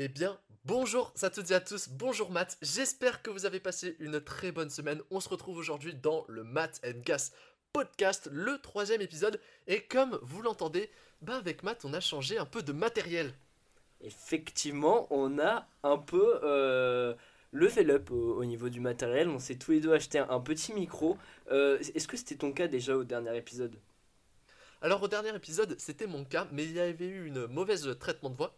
Eh bien, bonjour à toutes et à tous, bonjour Matt, j'espère que vous avez passé une très bonne semaine. On se retrouve aujourd'hui dans le Matt and Gas podcast, le troisième épisode. Et comme vous l'entendez, bah avec Matt, on a changé un peu de matériel. Effectivement, on a un peu euh, level up au, niveau du matériel. On s'est tous les deux acheté un, petit micro. Euh, Est-ce que c'était ton cas déjà au dernier épisode? Alors au dernier épisode, c'était mon cas, mais il y avait eu une mauvaise traitement de voix.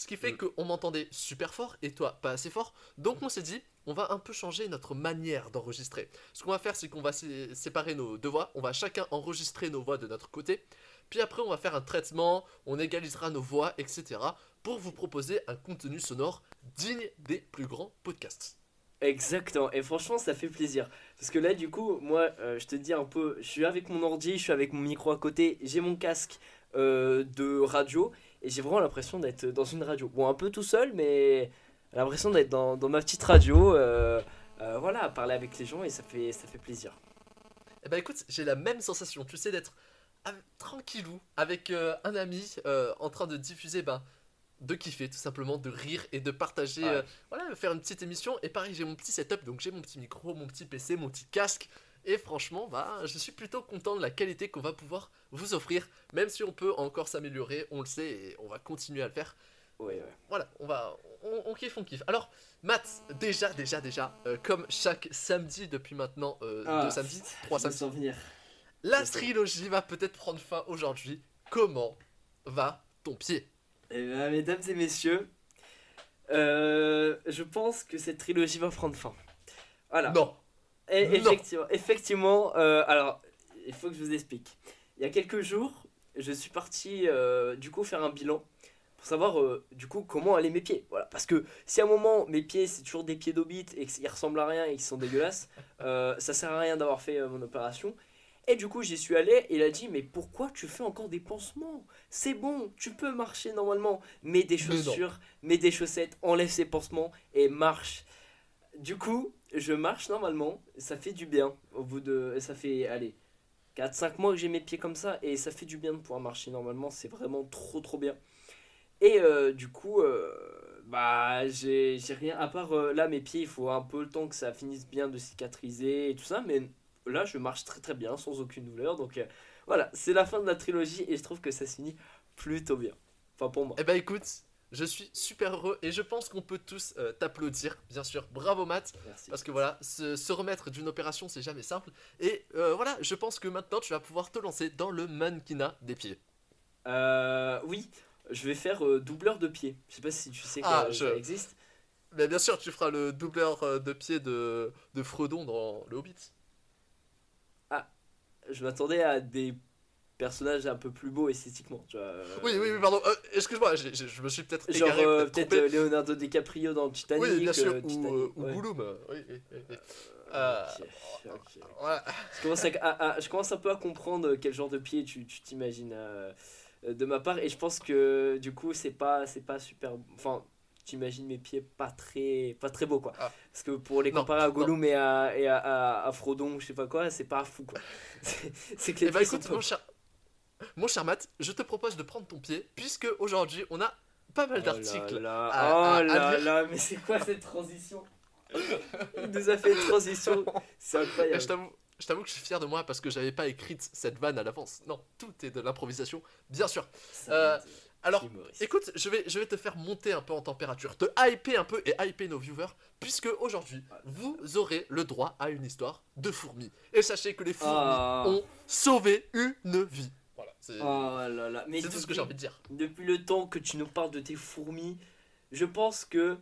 Ce qui fait Mm. qu'on m'entendait super fort et toi pas assez fort. Donc on s'est dit, on va un peu changer notre manière d'enregistrer. Ce qu'on va faire, c'est qu'on va sé- séparer nos deux voix. On va chacun enregistrer nos voix de notre côté. Puis après, on va faire un traitement, on égalisera nos voix, etc. pour vous proposer un contenu sonore digne des plus grands podcasts. Exactement, et franchement ça fait plaisir. Parce que là du coup, moi euh, je te dis un peu, je suis avec mon ordi, je suis avec mon micro à côté, j'ai mon casque euh, de radio, et j'ai vraiment l'impression d'être dans une radio. Bon un peu tout seul, mais l'impression d'être dans, dans ma petite radio, euh, euh, voilà, à parler avec les gens, et ça fait, ça fait plaisir. Eh ben écoute, j'ai la même sensation, tu sais, d'être tranquillou avec euh, un ami en train de diffuser, ben, de kiffer tout simplement, de rire et de partager, Ouais. voilà, faire une petite émission. Et pareil, j'ai mon petit setup, donc j'ai mon petit micro, mon petit PC, mon petit casque. Et franchement, bah, je suis plutôt content de la qualité qu'on va pouvoir vous offrir, même si on peut encore s'améliorer, on le sait, et on va continuer à le faire. Ouais, ouais. Voilà, on va, on, on kiffe, on kiffe. Alors, Matt, déjà, déjà, déjà, euh, comme chaque samedi depuis maintenant euh, Ah, deux samedis, trois samedis, la trilogie va peut-être prendre fin aujourd'hui. Comment va ton pied? Eh bien, mesdames et messieurs, euh, je pense que cette trilogie va prendre fin. Voilà. Non. Et effectivement, effectivement euh, alors, il faut que je vous explique. Il y a quelques jours, je suis parti euh, du coup faire un bilan pour savoir euh, du coup comment allaient mes pieds. Voilà, parce que si à un moment mes pieds c'est toujours des pieds d'hobbit et qu'ils ressemblent à rien et qu'ils sont dégueulasses, ça sert à rien d'avoir fait mon opération. Et du coup j'y suis allé et il a dit mais pourquoi tu fais encore des pansements? C'est bon, tu peux marcher normalement. Mets des chaussures, mets des chaussettes, enlève ces pansements et marche. Du coup, je marche normalement, ça fait du bien. Au bout de. Ça fait, allez, 4-5 mois que j'ai mes pieds comme ça, et ça fait du bien de pouvoir marcher normalement, c'est vraiment trop trop bien. Et euh, du coup, euh, bah, j'ai rien. À part euh, là, mes pieds, il faut un peu le temps que ça finisse bien de cicatriser et tout ça, mais là, je marche très très bien, sans aucune douleur. Donc voilà, c'est la fin de la trilogie, et je trouve que ça se finit plutôt bien. Enfin, pour moi. Eh ben écoute, je suis super heureux et je pense qu'on peut tous euh, t'applaudir, bien sûr. Bravo Matt, Merci. parce que voilà, se, se remettre d'une opération, c'est jamais simple. Et euh, voilà, je pense que maintenant tu vas pouvoir te lancer dans le mannequinat des pieds. Euh, oui, je vais faire euh, doubleur de pied. Je sais pas si tu sais que Ah, ça je- existe. Mais bien sûr, tu feras le doubleur de pied de, de Fredon dans le Hobbit. Je m'attendais à des personnages un peu plus beaux esthétiquement. Tu vois, euh, Oui, oui, oui, pardon. euh, Excuse-moi, je me suis peut-être Genre euh, peut-être Leonardo DiCaprio dans Titanic. Oui, bien sûr, ou, ou. Gollum. Oui. Voilà. Je, commence à, à- à- je commence un peu à comprendre quel genre de pied tu t'imagines de ma part et je pense que du coup c'est pas c'est pas super enfin tu imagines mes pieds pas très pas très beaux quoi Ah. parce que pour les Non, comparer à Gollum et à, et à, à- à Frodon je sais pas quoi c'est pas fou quoi c'est que les Eh ben écoute, pas- mon cher, mon cher Matt, je te propose de prendre ton pied, puisque aujourd'hui on a pas mal Oh là d'articles. à- oh à là lire. là, mais c'est quoi cette transition? Il nous a fait une transition, c'est Et incroyable. je t'avoue, je t'avoue que je suis fier de moi parce que j'avais pas écrite cette vanne à l'avance. Non, tout est de l'improvisation, bien sûr. Euh, Alors, écoute, je vais, je vais te faire monter un peu en température, te hyper un peu et hyper nos viewers, puisque aujourd'hui, vous aurez le droit à une histoire de fourmis. Et sachez que les fourmis Ah. ont sauvé une vie. C'est Oh là là, tout ce que j'ai envie de dire. Depuis le temps que tu nous parles de tes fourmis, je pense que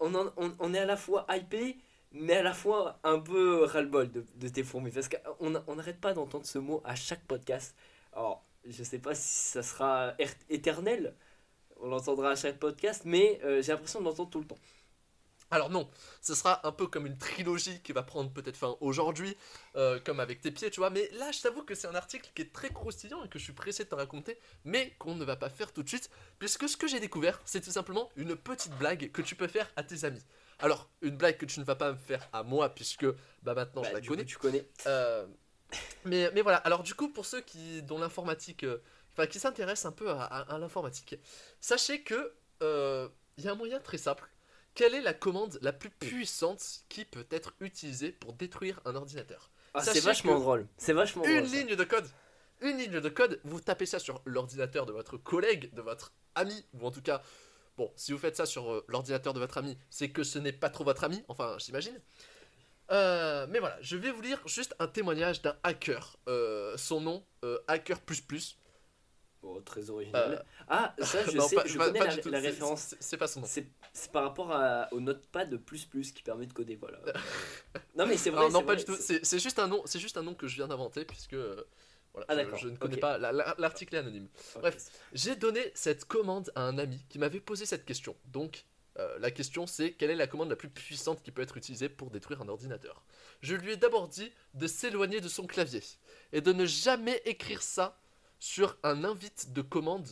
on, en- on, on est à la fois hypé, mais à la fois un peu ras-le-bol de, de tes fourmis. Parce qu'on on n'arrête pas d'entendre ce mot à chaque podcast. Alors, je sais pas si ça sera er- éternel, on l'entendra à chaque podcast, mais euh, j'ai l'impression de l'entendre tout le temps. Alors non, ce sera un peu comme une trilogie qui va prendre peut-être fin aujourd'hui, euh, comme avec tes pieds, tu vois. Mais là, je t'avoue que c'est un article qui est très croustillant et que je suis pressé de te raconter, mais qu'on ne va pas faire tout de suite, puisque ce que j'ai découvert, c'est tout simplement une petite blague que tu peux faire à tes amis. Alors, une blague que tu ne vas pas me faire à moi, puisque bah maintenant Bah, je la du connais. coup, tu connais. Euh, mais, mais voilà, alors du coup, pour ceux qui, dont l'informatique, euh, enfin qui s'intéressent un peu à, à- à l'informatique, sachez que il y a un moyen très simple. Quelle est la commande la plus puissante qui peut être utilisée pour détruire un ordinateur Ah, c'est vachement drôle. C'est vachement Une drôle. ça. ligne de code. Une ligne de code, vous tapez ça sur l'ordinateur de votre collègue, de votre ami, ou en tout cas, bon, si vous faites ça sur euh, l'ordinateur de votre ami, c'est que ce n'est pas trop votre ami, enfin, j'imagine. Euh, mais voilà, je vais vous lire juste un témoignage d'un hacker. Euh, son nom, Hacker Plus Plus. Oh, très original. Euh, Ah, ça, je Non, sais, pas- je connais pas la, référence. c'est- pas son nom. C'est par rapport à, au notepad plus plus qui permet de coder, voilà. non mais c'est vrai. Non, pas vrai, du tout. c'est- juste un nom. C'est juste un nom que je viens d'inventer puisque euh, voilà, Ah, je- je, ne connais pas. la- la- L'article est anonyme. bref. J'ai donné cette commande à un ami qui m'avait posé cette question. Donc, euh, la question c'est quelle est la commande la plus puissante qui peut être utilisée pour détruire un ordinateur? Je lui ai d'abord dit de s'éloigner de son clavier et de ne jamais écrire ça sur un invite de commande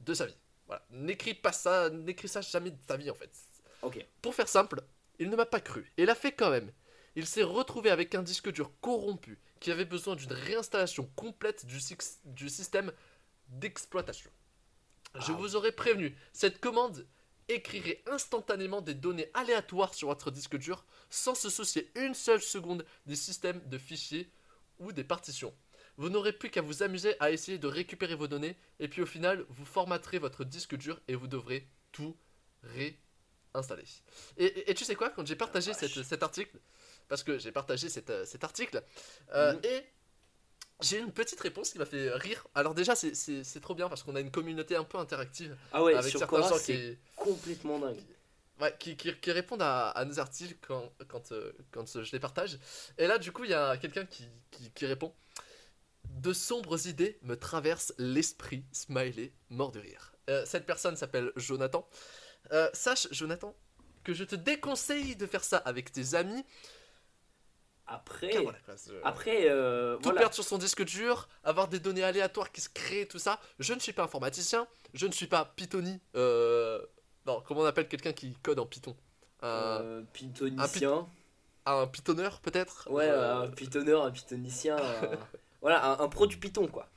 de sa vie. Voilà, n'écris pas ça, n'écris ça jamais de ta vie en fait. Ok. Pour faire simple, il ne m'a pas cru et l'a fait quand même. Il s'est retrouvé avec un disque dur corrompu qui avait besoin d'une réinstallation complète du, six- du système d'exploitation. Je Ah. vous aurais prévenu, cette commande écrirait instantanément des données aléatoires sur votre disque dur sans se soucier une seule seconde des systèmes de fichiers ou des partitions. Vous n'aurez plus qu'à vous amuser à essayer de récupérer vos données et puis au final vous formaterez votre disque dur et vous devrez tout réinstaller. Et, et- et tu sais quoi, quand j'ai partagé cette- cet article, parce que j'ai partagé cet, euh, cet article, euh, Mhm. et j'ai eu une petite réponse qui m'a fait rire. Alors déjà c'est- c'est c'est trop bien parce qu'on a une communauté un peu interactive Ah ouais, avec sur certains Quora, gens c'est qui, complètement dingue. ouais, qui, qui- qui répondent à, à nos articles quand, quand, euh, quand je les partage. Et là, du coup, il y a quelqu'un qui- qui répond De sombres idées me traversent l'esprit, smiley, mort de rire. Euh, cette personne s'appelle Jonathan. Euh, sache, Jonathan, que je te déconseille de faire ça avec tes amis. Après, c'est- après, euh, tout voilà. perdre sur son disque dur, avoir des données aléatoires qui se créent, tout ça. Je ne suis pas informaticien, je ne suis pas Pythoni. Euh... Non, comment on appelle quelqu'un qui code en Python? Un- Euh, pythonicien. un pitonneur peut-être? Ouais, Euh, un pythoneur, un pythonicien. voilà, un, un pro du python quoi.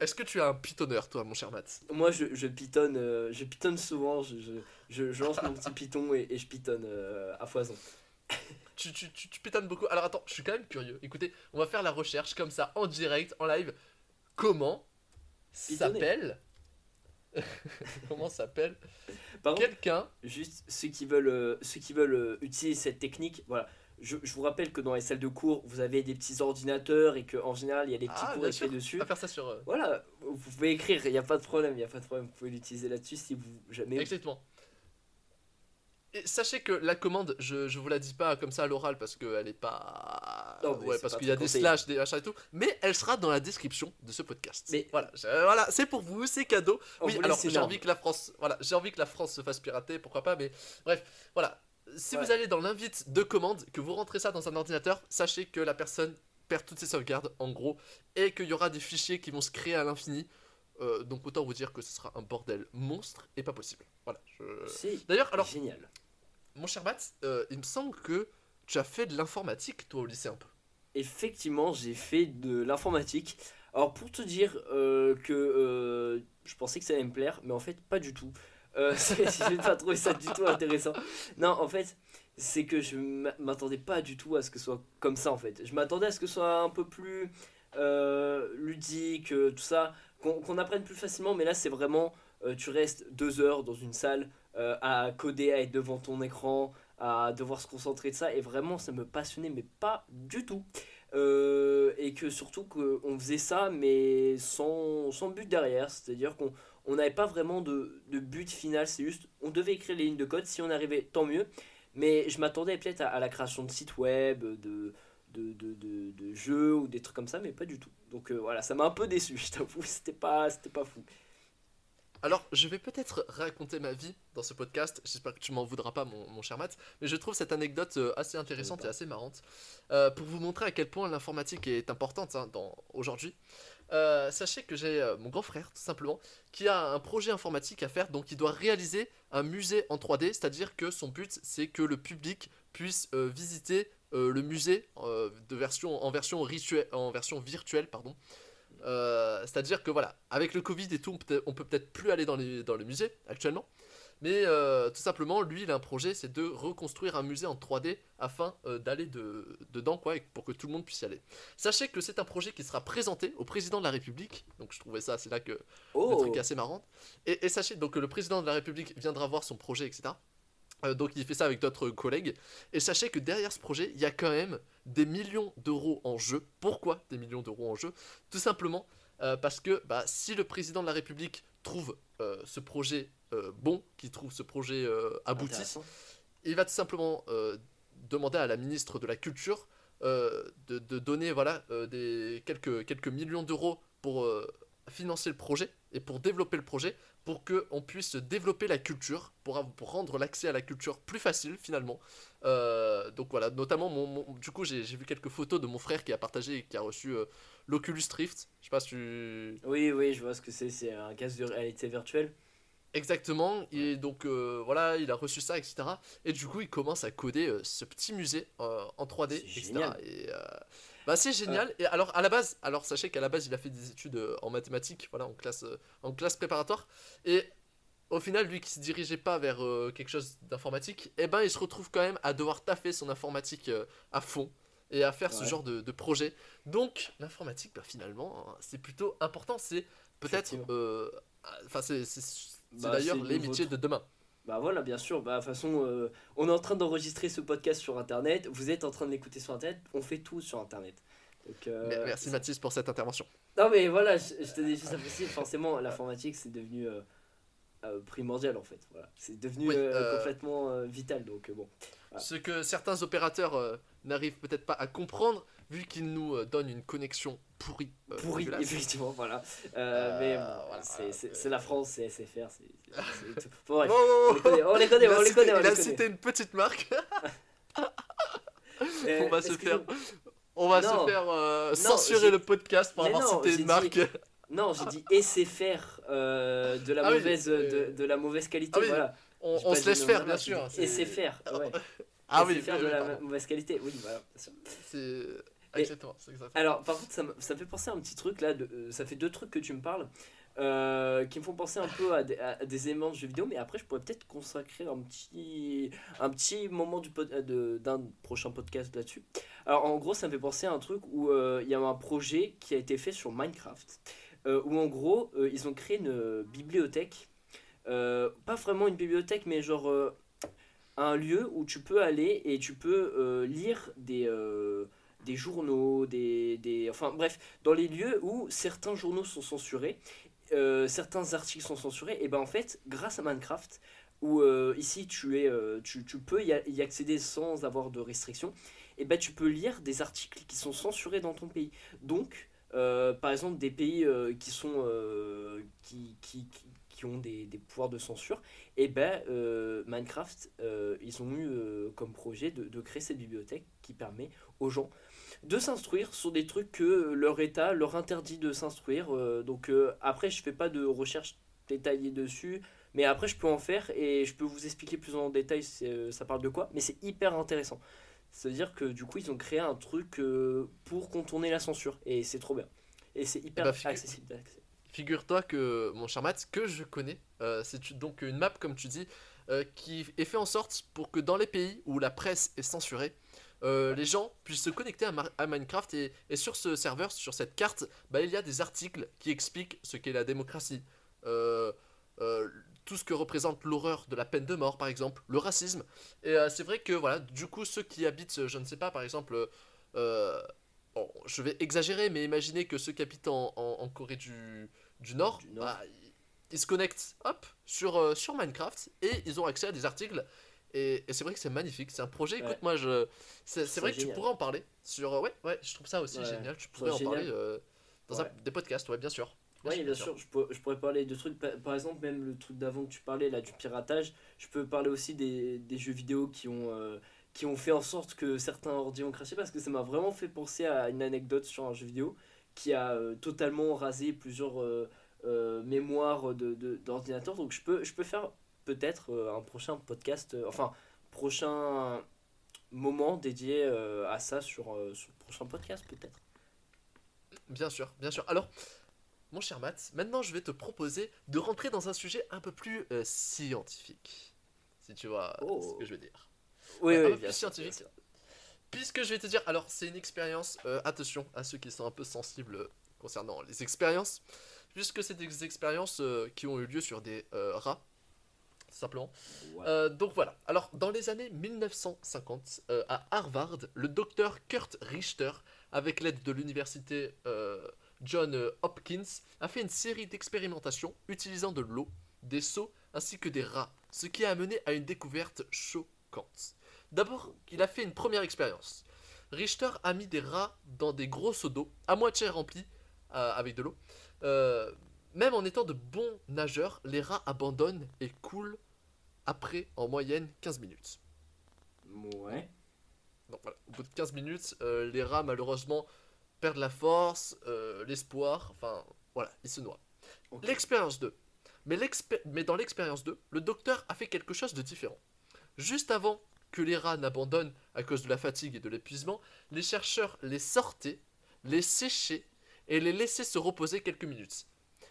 Est-ce que tu es un pitonneur toi mon cher Matt Moi je, je pythonne, euh, je pythonne souvent, je, je, je- je lance mon petit python et, et je pythonne euh, à foison. tu, tu, tu, tu pitonnes beaucoup. Alors attends, je suis quand même curieux. Écoutez, on va faire la recherche comme ça en direct, en live. Comment s'appelle Comment s'appelle quelqu'un juste ceux qui veulent, euh, ceux qui veulent utiliser cette technique, voilà. Je, je vous rappelle que dans les salles de cours, vous avez des petits ordinateurs et qu'en général, il y a des petits Ah, cours écrits dessus. à faire ça sur euh, Voilà, vous pouvez écrire, il n'y a pas de problème, il n'y a pas de problème, vous pouvez l'utiliser là-dessus si vous jamais. Exactement. Et sachez que la commande, je, je vous la dis pas comme ça à l'oral parce qu'elle est pas. Non, ouais, c'est parce qu'il y a des slash, des machins et tout. Mais elle sera dans la description de ce podcast. Mais- voilà, je- voilà c'est pour vous, c'est cadeau. On oui, alors j'ai envie que la France, voilà, j'ai envie que la France se fasse pirater, pourquoi pas, mais bref, voilà. Si Ouais. vous allez dans l'invite de commande, que vous rentrez ça dans un ordinateur, sachez que la personne perd toutes ses sauvegardes, en gros, et qu'il y aura des fichiers qui vont se créer à l'infini. Euh, donc autant vous dire que ce sera un bordel monstre et pas possible. Voilà. je- D'ailleurs, alors, génial. mon cher Matt, euh, il me semble que tu as fait de l'informatique, toi, au lycée, un peu. Effectivement, j'ai fait de l'informatique. Alors pour te dire euh, que je pensais que ça allait me plaire, mais en fait pas du tout. Euh, j'ai pas trouvé ça du tout intéressant. Non, en fait, c'est que je m'a- m'attendais pas du tout à ce que ce soit comme ça en fait. Je m'attendais à ce que ce soit un peu plus euh, ludique, euh, tout ça, qu'on apprenne plus facilement, mais là c'est vraiment, euh, tu restes deux heures dans une salle à coder, à être devant ton écran, à devoir se concentrer de ça, et vraiment ça me passionnait, mais pas du tout. Et que surtout qu'on faisait ça, mais sans but derrière, c'est-à-dire qu'on on n'avait pas vraiment de, de but final, c'est juste on devait écrire les lignes de code, si on arrivait tant mieux, mais je m'attendais peut-être à, à la création de sites web, de, de, de, de- de jeux ou des trucs comme ça, mais pas du tout. Donc euh, voilà, ça m'a un peu déçu, je t'avoue, c'était pas, c'était pas fou. Alors, je vais peut-être raconter ma vie dans ce podcast. J'espère que tu m'en voudras pas, mon, mon cher Matt. Mais je trouve cette anecdote euh, assez intéressante et assez marrante. euh, pour vous montrer à quel point l'informatique est importante hein, aujourd'hui. Euh, sachez que j'ai euh, mon grand frère, tout simplement, qui a un projet informatique à faire. Donc, il doit réaliser un musée en 3D. C'est-à-dire que son but, c'est que le public puisse euh, visiter le musée de version, en, version virtuelle. Pardon. C'est-à-dire que voilà, avec le Covid et tout, on peut, on peut peut-être plus aller dans les, dans les musées actuellement. Mais euh, tout simplement, lui, il a un projet, c'est de reconstruire un musée en 3D afin euh, d'aller de, dedans, quoi, et pour que tout le monde puisse y aller. Sachez que c'est un projet qui sera présenté au président de la République, donc je trouvais ça, c'est là que le Oh, truc est assez marrant. Et, et sachez donc que le président de la République viendra voir son projet, etc. Euh, donc il fait ça avec d'autres collègues. Et sachez que derrière ce projet, il y a quand même des millions d'euros en jeu. Pourquoi des millions d'euros en jeu? Tout simplement parce que bah, si le président de la République trouve euh, ce projet euh, bon, qu'il trouve ce projet euh, abouti, il va tout simplement euh, demander à la ministre de la Culture euh, de, de donner voilà, euh, des, quelques, quelques millions d'euros pour euh, financer le projet et pour développer le projet, pour qu'on puisse développer la culture, pour, rendre l'accès à la culture plus facile finalement. Euh, donc voilà, notamment, mon, mon- du coup, j'ai vu quelques photos de mon frère qui a partagé et qui a reçu euh, l'Oculus Rift. Je sais pas si tu... Oui, oui, je vois ce que c'est. C'est un casque de réalité virtuelle. Exactement, et donc euh, voilà, il a reçu ça, etc. Et du coup, il commence à coder ce petit musée en 3D, C'est etc. génial. Et bah, c'est génial. Et alors, à la base, alors sachez qu'à la base, il a fait des études euh, en mathématiques, voilà, en classe, euh, en classe préparatoire. Et au final, lui qui se dirigeait pas vers euh, quelque chose d'informatique, eh ben, il se retrouve quand même à devoir taffer son informatique euh, à fond et à faire ce genre de, de projet. Donc, l'informatique, bah, finalement, hein, c'est plutôt important. C'est peut-être, euh, enfin, c'est Bah, d'ailleurs les métiers de demain. Bah voilà, bien sûr. Bah, de toute façon, euh, on est en train d'enregistrer ce podcast sur Internet. Vous êtes en train de l'écouter sur Internet. On fait tout sur Internet. Donc, euh, Mer- Merci Mathis pour cette intervention. Non, mais voilà, je, je tenais juste à préciser. Forcément, l'informatique, c'est devenu euh, primordial en fait. Voilà. C'est devenu Oui, complètement vital. Donc, bon. Ce que certains opérateurs n'arrivent peut-être pas à comprendre, vu qu'ils nous euh, donnent une connexion pourrie. euh, Pourri, dégueulasse. effectivement, voilà. Euh, Euh, mais voilà, c'est la France, c'est SFR, c'est. Bon, Oh, on les connaît, on les connaît, il a cité, une petite marque. On va se faire, on va se faire censurer le podcast pour avoir cité une marque. Non, j'ai dit SFR euh, de, la Ah oui, mauvaise, euh, de, de la mauvaise qualité. ah oui, voilà. On, se laisse faire, bien sûr. SFR, ouais. Ah oui, oui, de la pardon. mauvaise qualité, oui, voilà. C'est exactement, exactement. Alors, par contre, ça me, ça me fait penser à un petit truc là. De, euh, ça fait deux trucs que tu me parles euh, qui me font penser un peu à des, à des éléments de jeux vidéo. Mais après, je pourrais peut-être consacrer un petit, un petit moment du d'un prochain podcast là-dessus. Alors, en gros, ça me fait penser à un truc où euh, il y a un projet qui a été fait sur Minecraft. euh, où en gros, ils ont créé une bibliothèque. Pas vraiment une bibliothèque, mais genre. Un lieu où tu peux aller et tu peux euh, lire des, euh, des journaux, des, des... Enfin bref, dans les lieux où certains journaux sont censurés, euh, certains articles sont censurés, et ben en fait, grâce à Minecraft, où ici tu, es, tu, tu peux y, accéder sans avoir de restrictions, et ben tu peux lire des articles qui sont censurés dans ton pays. Donc, par exemple, des pays qui sont... qui- qui ont des, des pouvoirs de censure, et ben euh, Minecraft, euh, ils ont eu euh, comme projet de, de créer cette bibliothèque qui permet aux gens de s'instruire sur des trucs que leur état leur interdit de s'instruire. donc après, je fais pas de recherche détaillée dessus, mais après je peux en faire et je peux vous expliquer plus en détail ça parle de quoi. Mais c'est hyper intéressant. C'est-à-dire que du coup, ils ont créé un truc pour contourner la censure et c'est trop bien. Et c'est hyper bah, figu- accessible d'accès. Figure-toi que, mon cher Matt, que je connais, euh, c'est donc une map, comme tu dis, euh, qui est fait en sorte pour que dans les pays où la presse est censurée, euh, les gens puissent se connecter à, Minecraft et, et sur ce serveur, sur cette carte, bah, il y a des articles qui expliquent ce qu'est la démocratie, tout ce que représente l'horreur de la peine de mort, par exemple, le racisme. Et c'est vrai que, voilà, du coup, ceux qui habitent, je ne sais pas, par exemple, bon, je vais exagérer, mais imaginez que ceux qui habitent en, en- en Corée du, du Nord, Du Nord. bah, ils, se connectent hop, sur, euh, sur Minecraft et ils ont accès à des articles. Et, et c'est vrai que c'est magnifique, c'est un projet. Écoute, Ouais. moi, je, c'est, vrai que tu pourrais en parler. Sur, euh, ouais, ouais, je trouve ça aussi Ouais, génial. Tu pourrais en parler euh, dans un, des podcasts, ouais, bien sûr. Oui, bien sûr, je, pourrais parler de trucs, par, par exemple, même le truc d'avant que tu parlais, là, du piratage, je peux parler aussi des, des jeux vidéo qui ont, euh, qui ont fait en sorte que certains ordi ont craché, parce que ça m'a vraiment fait penser à une anecdote sur un jeu vidéo qui a euh, totalement rasé plusieurs euh, euh, mémoires de- de- d'ordinateurs, donc je peux, je peux faire peut-être un prochain podcast, enfin, prochain moment dédié à ça sur, sur le prochain podcast, peut-être. Bien sûr, bien sûr. Alors, mon cher Matt, maintenant je vais te proposer de rentrer dans un sujet un peu plus euh, scientifique. Si tu vois Oh. ce que je veux dire. Oui, un oui, peu bien plus sûr, scientifique. bien sûr. Puisque je vais te dire, alors c'est une expérience, euh, attention à ceux qui sont un peu sensibles euh, concernant les expériences, puisque c'est des expériences euh, qui ont eu lieu sur des rats, simplement. Ouais. Donc voilà, alors dans les années 1950, euh, à Harvard, le docteur Kurt Richter, avec l'aide de l'université John Hopkins, a fait une série d'expérimentations utilisant de l'eau, des seaux ainsi que des rats, ce qui a amené à une découverte choquante. D'abord, il a fait une première expérience. Richter a mis des rats dans des gros seaux d'eau, à moitié remplis euh, avec de l'eau. Euh, même en étant de bons nageurs, les rats abandonnent et coulent après en moyenne 15 minutes. Ouais. Donc voilà, au bout de 15 minutes, euh, les rats malheureusement perdent la force, l'espoir, enfin voilà, ils se noient. L'expérience 2. Mais, mais dans l'expérience 2, le docteur a fait quelque chose de différent. Juste avant que les rats n'abandonnent à cause de la fatigue et de l'épuisement, les chercheurs les sortaient, les séchaient et les laissaient se reposer quelques minutes.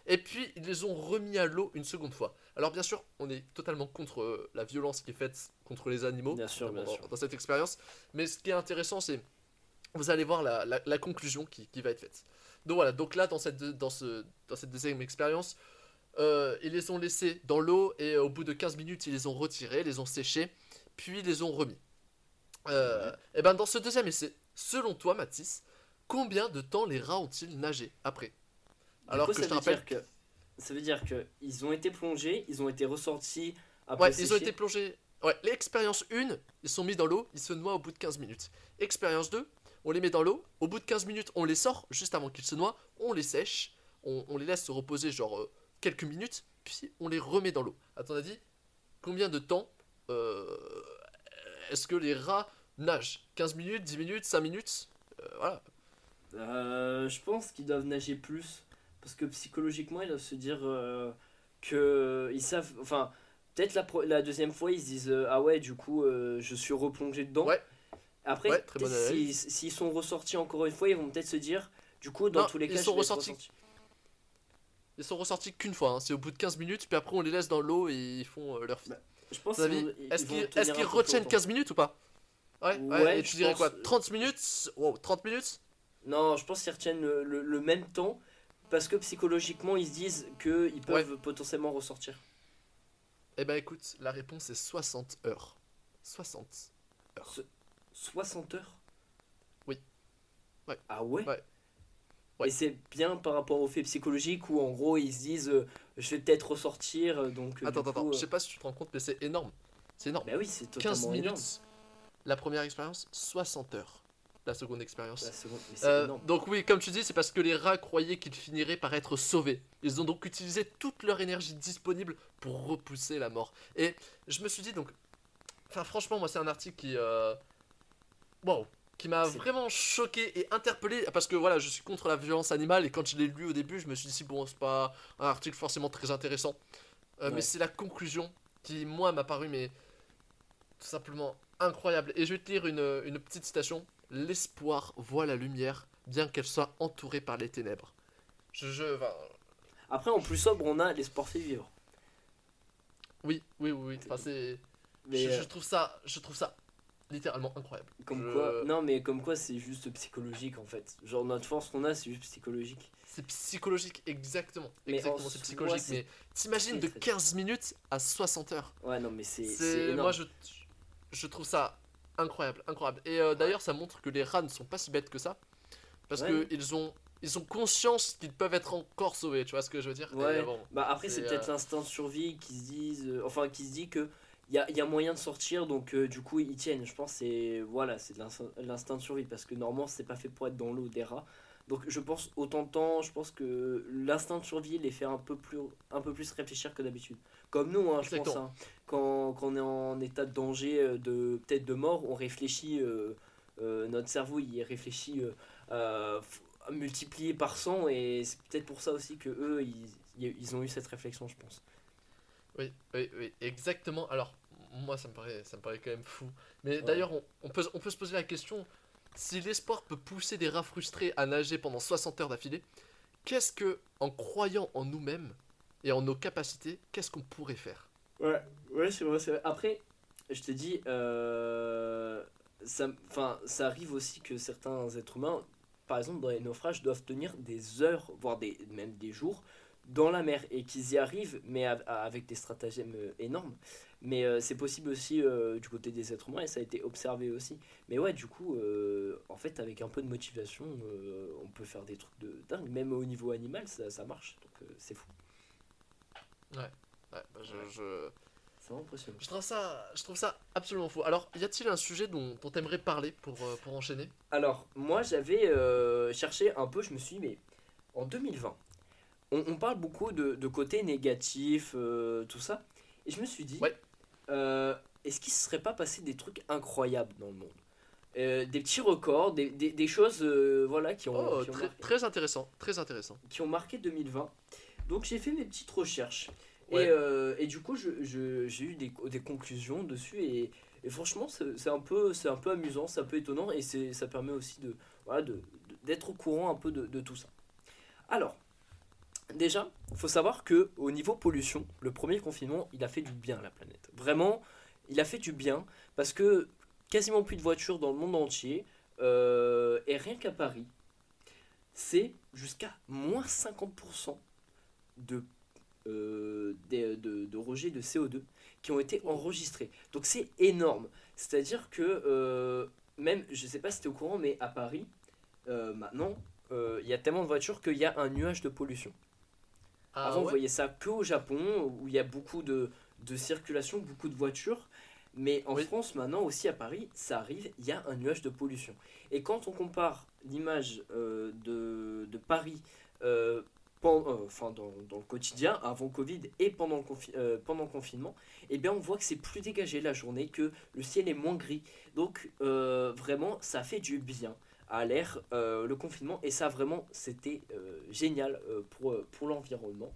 Et puis ils les ont remis à l'eau une seconde fois. Alors bien sûr, on est totalement contre euh, la violence qui est faite contre les animaux Bien sûr, bien dans, sûr. dans cette expérience. Mais ce qui est intéressant, c'est vous allez voir la, la- la conclusion qui, qui va être faite. Donc voilà, donc là dans cette, deux- dans ce, dans cette deuxième expérience, euh, ils les ont laissés dans l'eau et au bout de 15 minutes, ils les ont retirés, les ont séchés, puis les ont remis. Euh, Et ben dans ce deuxième essai, selon toi Mathis, combien de temps les rats ont-ils nagé après? Alors coup, que je te rappelle, que ça veut dire que ils ont été plongés, ils ont été ressortis ouais, après ils ont été plongés. Ouais, l'expérience 1, ils sont mis dans l'eau, ils se noient au bout de 15 minutes. Expérience 2, on les met dans l'eau, au bout de 15 minutes, on les sort juste avant qu'ils se noient, on les sèche, on, on les laisse se reposer genre euh, quelques minutes, puis on les remet dans l'eau. À ton avis, combien de temps est-ce que les rats nagent? 15 minutes, 10 minutes, 5 minutes? Euh, Voilà. Euh, je pense qu'ils doivent nager plus parce que psychologiquement ils doivent se dire euh, que ils savent enfin peut-être la, la deuxième fois ils se disent euh, ah ouais du coup euh, je suis replongé dedans Ouais. après Ouais, s'ils sont ressortis encore une fois ils vont peut-être se dire du coup dans Non, tous les ils cas sont vais être ressortis. ressorti. Ils sont ressortis qu'une fois, hein, c'est au bout de 15 minutes, puis après on les laisse dans l'eau et ils font euh, leur. Bah, je pense Est-ce qu'ils retiennent longtemps. 15 minutes ou pas? Ouais, ouais, Ouais, et tu dirais pense- quoi? 30 minutes? Wow, 30 minutes? Non, je pense qu'ils retiennent le, le- le même temps parce que psychologiquement ils se disent qu'ils peuvent potentiellement ressortir. Eh ben écoute, la réponse est 60 heures. 60. 60 heures? Oui. Ouais. Ah ouais? Ouais. Ouais. Et c'est bien par rapport au fait psychologique où en gros ils se disent euh, je vais peut-être ressortir euh, donc. euh, Attends, attends, attends, je euh, sais pas si tu te rends compte, mais c'est énorme. C'est énorme. Bah oui, c'est 15 totalement minutes, énorme. la première expérience, 60 heures. La seconde expérience. Seconde, Euh, donc oui, comme tu dis, c'est parce que les rats croyaient qu'ils finiraient par être sauvés. Ils ont donc utilisé toute leur énergie disponible pour repousser la mort. Et je me suis dit donc, enfin franchement, moi c'est un article qui, euh... wow, qui m'a vraiment choqué et interpellé parce que voilà, je suis contre la violence animale et quand je l'ai lu au début, je me suis dit bon, c'est pas un article forcément très intéressant, Euh, Ouais. mais c'est la conclusion qui moi m'a paru mais tout simplement incroyable. Et je vais te lire une, une petite citation. L'espoir voit la lumière, bien qu'elle soit entourée par les ténèbres. Je, je, Après en plus sobre on a l'espoir fait vivre. oui, oui, oui, oui. Enfin, c'est, Mais je, euh, je trouve ça, je trouve ça littéralement incroyable. comme je- quoi, non mais comme quoi c'est juste psychologique en fait. Genre notre force qu'on a c'est juste psychologique. C'est psychologique, exactement. Mais exactement, en c'est psychologique. mais t'imagines de très, très 15 minutes à 60 heures. Ouais non mais c'est moi, je, je trouve ça incroyable, incroyable. Et euh, d'ailleurs, ça montre que les rats ne sont pas si bêtes que ça, parce Ouais. que ils ont, ils ont conscience qu'ils peuvent être encore sauvés. Tu vois ce que je veux dire? Ouais. Bon, Bah après c'est peut-être euh, l'instinct de survie qui se disent euh, enfin qui se dit que y a, y a moyen de sortir donc euh, du coup ils tiennent. Je pense c'est voilà c'est l'instinct- de survie parce que normalement c'est pas fait pour être dans l'eau des rats. Donc je pense autant de temps je pense que l'instinct de survie les fait un peu plus un peu plus réfléchir que d'habitude. Comme nous hein, je pense hein. quand, quand on est en état de danger euh, de peut-être de mort on réfléchit euh, euh, notre cerveau il réfléchit multiplié par 100 et c'est peut-être pour ça aussi que eux ils, ils ont eu cette réflexion je pense. Oui, oui, oui, exactement. Alors, moi, ça me paraît, ça me paraît quand même fou. Mais Ouais. d'ailleurs, on, on peut, on peut se poser la question si l'espoir peut pousser des rats frustrés à nager pendant 60 heures d'affilée, qu'est-ce que, en croyant en nous-mêmes et en nos capacités, qu'est-ce qu'on pourrait faire? Ouais, ouais, c'est vrai, c'est vrai. Après, je te dis, euh, ça, ça arrive aussi que certains êtres humains, par exemple dans les naufrages, doivent tenir des heures, voire des, même des jours, dans la mer et qu'ils y arrivent, mais av- avec des stratagèmes euh, énormes. Mais euh, c'est possible aussi euh, du côté des êtres humains et ça a été observé aussi. Mais ouais, du coup, euh, en fait, avec un peu de motivation, on peut faire des trucs de dingue. Même au niveau animal, ça, ça marche. Donc c'est fou. Ouais, bah, je, je- C'est vraiment impressionnant. je trouve ça, je trouve ça absolument fou. Alors, y a-t-il un sujet dont, dont t'aimerais parler pour, pour enchaîner? Alors, moi, j'avais cherché un peu, je me suis dit, mais en 2020, on, on parle beaucoup de, de côté négatif, euh, tout ça. Et je me suis dit, Ouais. euh, est-ce qu'il ne se serait pas passé des trucs incroyables dans le monde? Euh, Des petits records, des, des- des choses voilà, qui, ont, Oh, qui, ont très, marqué, très intéressant, très intéressant. qui ont marqué 2020. Donc, j'ai fait mes petites recherches. Ouais. Et, et du coup, je- je- j'ai eu des, des conclusions dessus. Et, et franchement, c'est un, peu- un peu amusant, c'est un peu étonnant. Et ça permet aussi de, voilà, de- d'être au courant un peu de, de tout ça. Alors, déjà, il faut savoir que au niveau pollution, le premier confinement, il a fait du bien à la planète. Vraiment, il a fait du bien parce que quasiment plus de voitures dans le monde entier. euh, et rien qu'à Paris, c'est jusqu'à moins 50% de, euh, de, de rejets de CO2 qui ont été enregistrés. Donc c'est énorme. C'est-à-dire que euh, même, je sais pas si tu es au courant, mais à Paris, maintenant, il y a tellement de voitures qu'il y a un nuage de pollution. Ah Avant, ouais voyez ça que au Japon, où il y a beaucoup de, de circulation, beaucoup de voitures. Mais en Oui. France, maintenant aussi à Paris, ça arrive, il y a un nuage de pollution. Et quand on compare l'image euh, de, de Paris euh, pen- euh, enfin, dans, dans le quotidien, avant Covid et pendant le, confi- pendant le confinement, eh bien on voit que c'est plus dégagé la journée, que le ciel est moins gris. Donc vraiment, ça fait du bien à l'air euh, le confinement et ça vraiment c'était euh, génial euh, pour, pour l'environnement.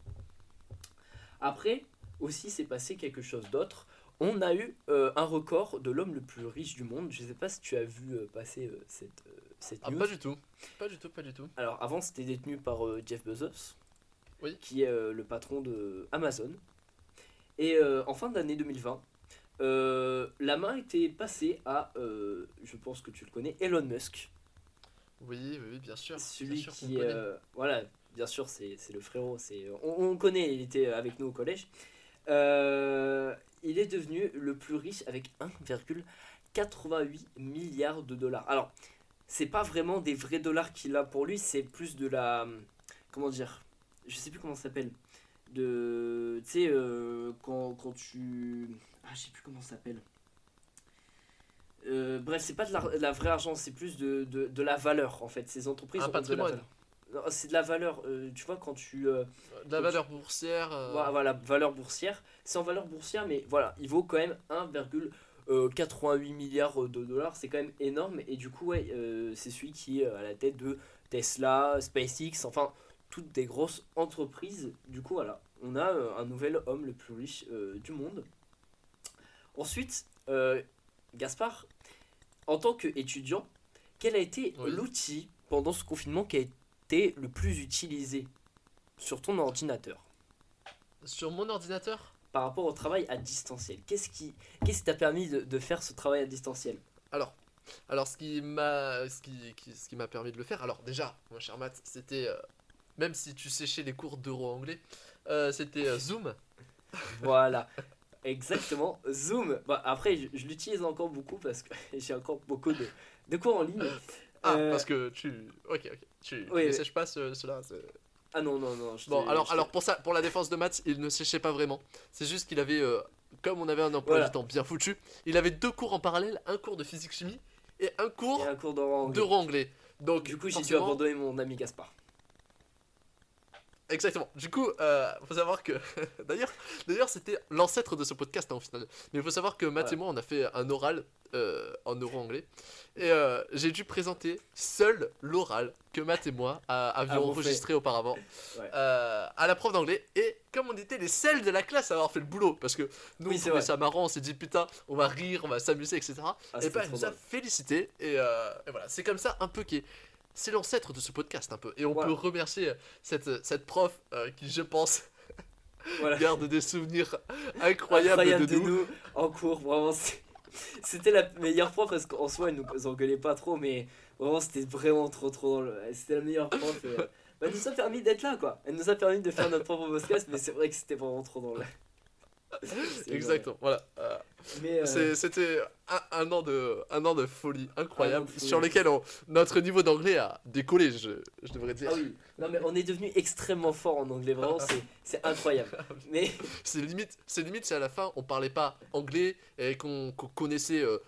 Après aussi s'est passé quelque chose d'autre. On a eu un record de l'homme le plus riche du monde. Je ne sais pas si tu as vu passer cette, cette Ah, news. pas du tout. Pas du tout, pas du tout. Alors avant c'était détenu par Jeff Bezos, Oui. qui est le patron de Amazon. Et en fin d'année 2020, euh, la main était passée à, je pense que tu le connais, Elon Musk. Oui, oui, bien sûr. Celui bien sûr qu'on qui, euh, voilà, bien sûr, c'est le frérot. c'est On, on connaît, il était avec nous au collège. Euh, il est devenu le plus riche avec 1,88 milliards de dollars. Alors, c'est pas vraiment des vrais dollars qu'il a pour lui, c'est plus de la. Comment dire Je sais plus comment ça s'appelle. De. Tu sais, euh, quand, quand tu. Ah, je sais plus comment ça s'appelle. Euh, bref, c'est pas de la, de la vraie argent, c'est plus de, de, de la valeur en fait. Ces entreprises Un ont de la patrimoine. valeur. Non, C'est de la valeur, euh, tu vois, quand tu. euh, De la valeur boursière. voilà, voilà, valeur boursière. C'est en valeur boursière, mais voilà, il vaut quand même 1,88 milliards de dollars. C'est quand même énorme. Et du coup, ouais, c'est celui qui est à la tête de Tesla, SpaceX, enfin, toutes des grosses entreprises. Du coup, voilà, on a un nouvel homme le plus riche du monde. Ensuite, Gaspard, en tant qu'étudiant, quel a été Oui. l'outil pendant ce confinement qui a été le plus utilisé sur ton ordinateur? Sur mon ordinateur? Par rapport au travail à distanciel Qu'est-ce qui qu'est-ce t'a permis de, de faire ce travail à distanciel? Alors, alors ce qui m'a ce qui, qui- ce qui m'a permis de le faire, alors déjà, mon cher Matt, c'était euh, même si tu séchais les cours d'euro anglais, euh, c'était euh, Zoom. Voilà. Exactement, Zoom. Bah, après, je, je l'utilise encore beaucoup parce que j'ai encore beaucoup de, de cours en ligne. Ah, Euh, parce que tu OK, OK. Tu, oui, ne oui. sèches pas ce- cela. Ah non, non, non. je Bon, alors je alors pour ça pour la défense de Matt, il ne séchait pas vraiment. C'est juste qu'il avait euh, comme on avait un emploi Voilà. du temps bien foutu, il avait deux cours en parallèle, un cours de physique chimie et un cours a un cours d'euro anglais. Donc Du coup, j'ai dû abandonner mon ami Gaspard. Exactement. Du coup, euh, faut savoir que d'ailleurs, d'ailleurs, c'était l'ancêtre de ce podcast hein, au final. Mais il faut savoir que Matt Ouais. et moi, on a fait un oral euh, en euro anglais, et euh, j'ai dû présenter seul l'oral que Matt et moi a- avions enregistré auparavant Ouais. euh, à la prof d'anglais. Et comme on était les seuls de la classe à avoir fait le boulot, parce que nous Oui, on trouvait ça marrant, on s'est dit putain, on va rire, on va s'amuser, etc. Ah, et ben elle nous a félicité et, euh, et voilà, c'est comme ça un peu qu'est c'est l'ancêtre de ce podcast un peu. Et on Voilà. peut remercier cette, cette prof euh, qui, je pense, Voilà. garde des souvenirs incroyables, Incroyable de, nous. en cours, vraiment. C'était la meilleure prof parce qu'en soi, elle nous engueulait pas trop, mais vraiment, c'était vraiment trop, trop drôle. C'était la meilleure prof. et, euh, bah, elle nous a permis d'être là, quoi. Elle nous a permis de faire notre propre podcast, mais c'est vrai que c'était vraiment trop drôle. Exactement, voilà. Euh, vrai. Euh, C'était un, un an de, un an de folie incroyable de folie. sur lequel on- notre niveau d'anglais a décollé, je, je devrais dire. Ah oui, non mais on est devenu extrêmement fort en anglais, vraiment, c'est- incroyable. Mais C'est limite, c'est limite si à la fin on parlait pas anglais et qu'on connaissait euh,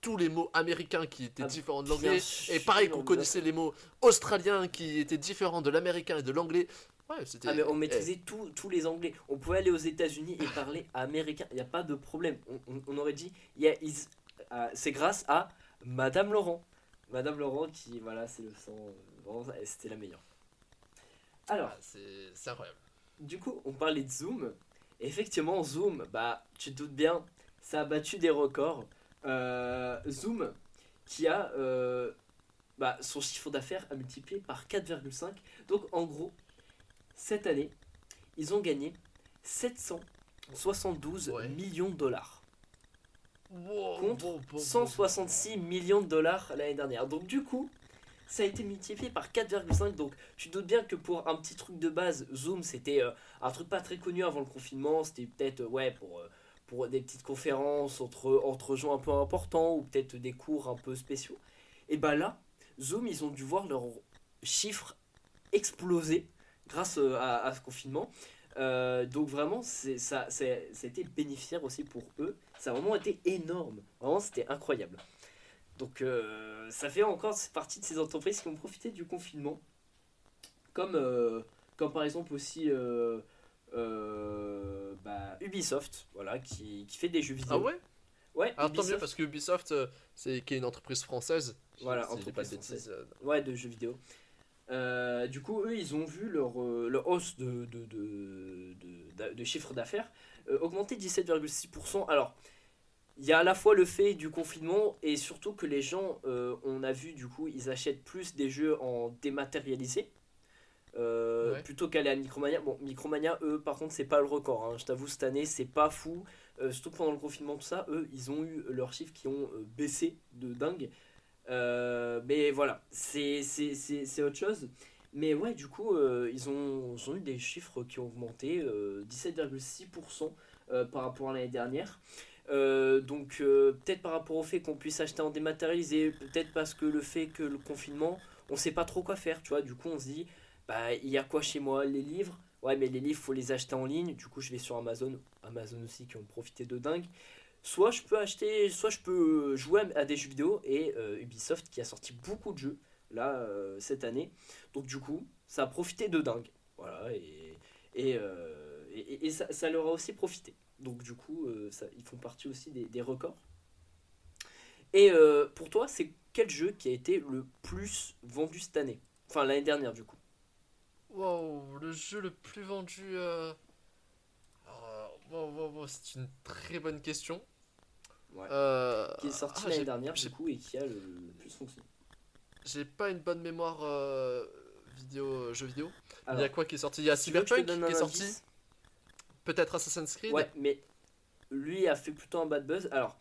tous les mots américains qui étaient Ah, différents de l'anglais et pareil qu'on connaissait les mots australiens qui étaient différents de l'américain et de l'anglais. Ouais. Ah mais on eh, maîtrisait tous- tous les anglais. On pouvait aller aux États-Unis et parler américain. Il n'y a pas de problème. On, on- on aurait dit, yeah, ah, c'est grâce à Madame Laurent. Madame Laurent qui, voilà, c'est le sang. euh, c'était la meilleure. Alors, ah, c'est incroyable. du coup, on parlait de Zoom. Effectivement, Zoom, bah, tu te doutes bien, ça a battu des records. Euh, Zoom, qui a euh, bah, son chiffre d'affaires a multiplié par 4,5. Donc, en gros, cette année, ils ont gagné 772 Ouais. millions de dollars. Wow, Contre wow, wow, wow. 166 millions de dollars l'année dernière. Donc du coup, ça a été multiplié par 4,5. Donc tu te doutes bien que pour un petit truc de base, Zoom, c'était euh, un truc pas très connu avant le confinement. C'était peut-être, euh, ouais, pour, euh, pour des petites conférences entre, entre gens un peu importants ou peut-être des cours un peu spéciaux. Et bah là, Zoom, ils ont dû voir leurs chiffres exploser grâce euh, à, à ce confinement. Euh, donc vraiment, c'est, ça, c'est, ça a été bénéficiaire aussi pour eux. Ça a vraiment été énorme. Vraiment, c'était incroyable. Donc euh, ça fait encore partie de ces entreprises qui ont profité du confinement. Comme, euh, comme par exemple aussi bah, Ubisoft, voilà, qui, qui fait des jeux vidéo. Ah ouais? Ouais, Alors tant mieux parce que Ubisoft, c'est qui est une entreprise française. Voilà, entreprise euh, Ouais, de jeux vidéo. Euh, du coup, eux, ils ont vu leur, euh, leur hausse de, de, de, de, d'a- de chiffre d'affaires euh, augmenter de 17,6%. Alors, il y a à la fois le fait du confinement et surtout que les gens, euh, on a vu, du coup, ils achètent plus des jeux en dématérialisé. Ouais. plutôt qu'aller à Micromania. Bon, Micromania, eux, par contre, c'est pas le record. hein. Je t'avoue, cette année, c'est pas fou. Surtout pendant le confinement, tout ça, eux, ils ont eu leurs chiffres qui ont baissé de dingue. Euh, mais voilà, c'est autre chose. Mais ouais, du coup, euh, ils, ont, ils ont eu des chiffres qui ont augmenté euh, 17,6% euh, par rapport à l'année dernière. Donc peut-être par rapport au fait qu'on puisse acheter en dématérialisé, peut-être parce que le fait que le confinement, on sait pas trop quoi faire, tu vois. Du coup, on se dit, bah il y a quoi chez moi Les livres? Ouais, mais les livres, faut les acheter en ligne. Du coup, je vais sur Amazon. Amazon aussi qui ont profité de dingue. Soit je peux acheter, soit je peux jouer à des jeux vidéo et euh, Ubisoft qui a sorti beaucoup de jeux là euh, cette année. Donc du coup, ça a profité de dingue. Voilà et et, euh, et, ça, ça leur a aussi profité. Donc du coup, euh, ils font partie aussi des, des records. Et euh, pour toi, c'est quel jeu qui a été le plus vendu cette année? Enfin l'année dernière du coup. Wow, le jeu le plus vendu. euh, euh, wow, wow, wow, c'est une très bonne question. Ouais. Euh, Qui est sorti ah, l'année dernière du coup et qui a le, le plus fonctionné. J'ai pas une bonne mémoire euh, vidéo, euh, jeu vidéo. Il y a quoi qui est sorti? Il y a Cyberpunk qui est sorti. Peut-être Assassin's Creed. Ouais, mais lui a fait plutôt un bad buzz. Alors,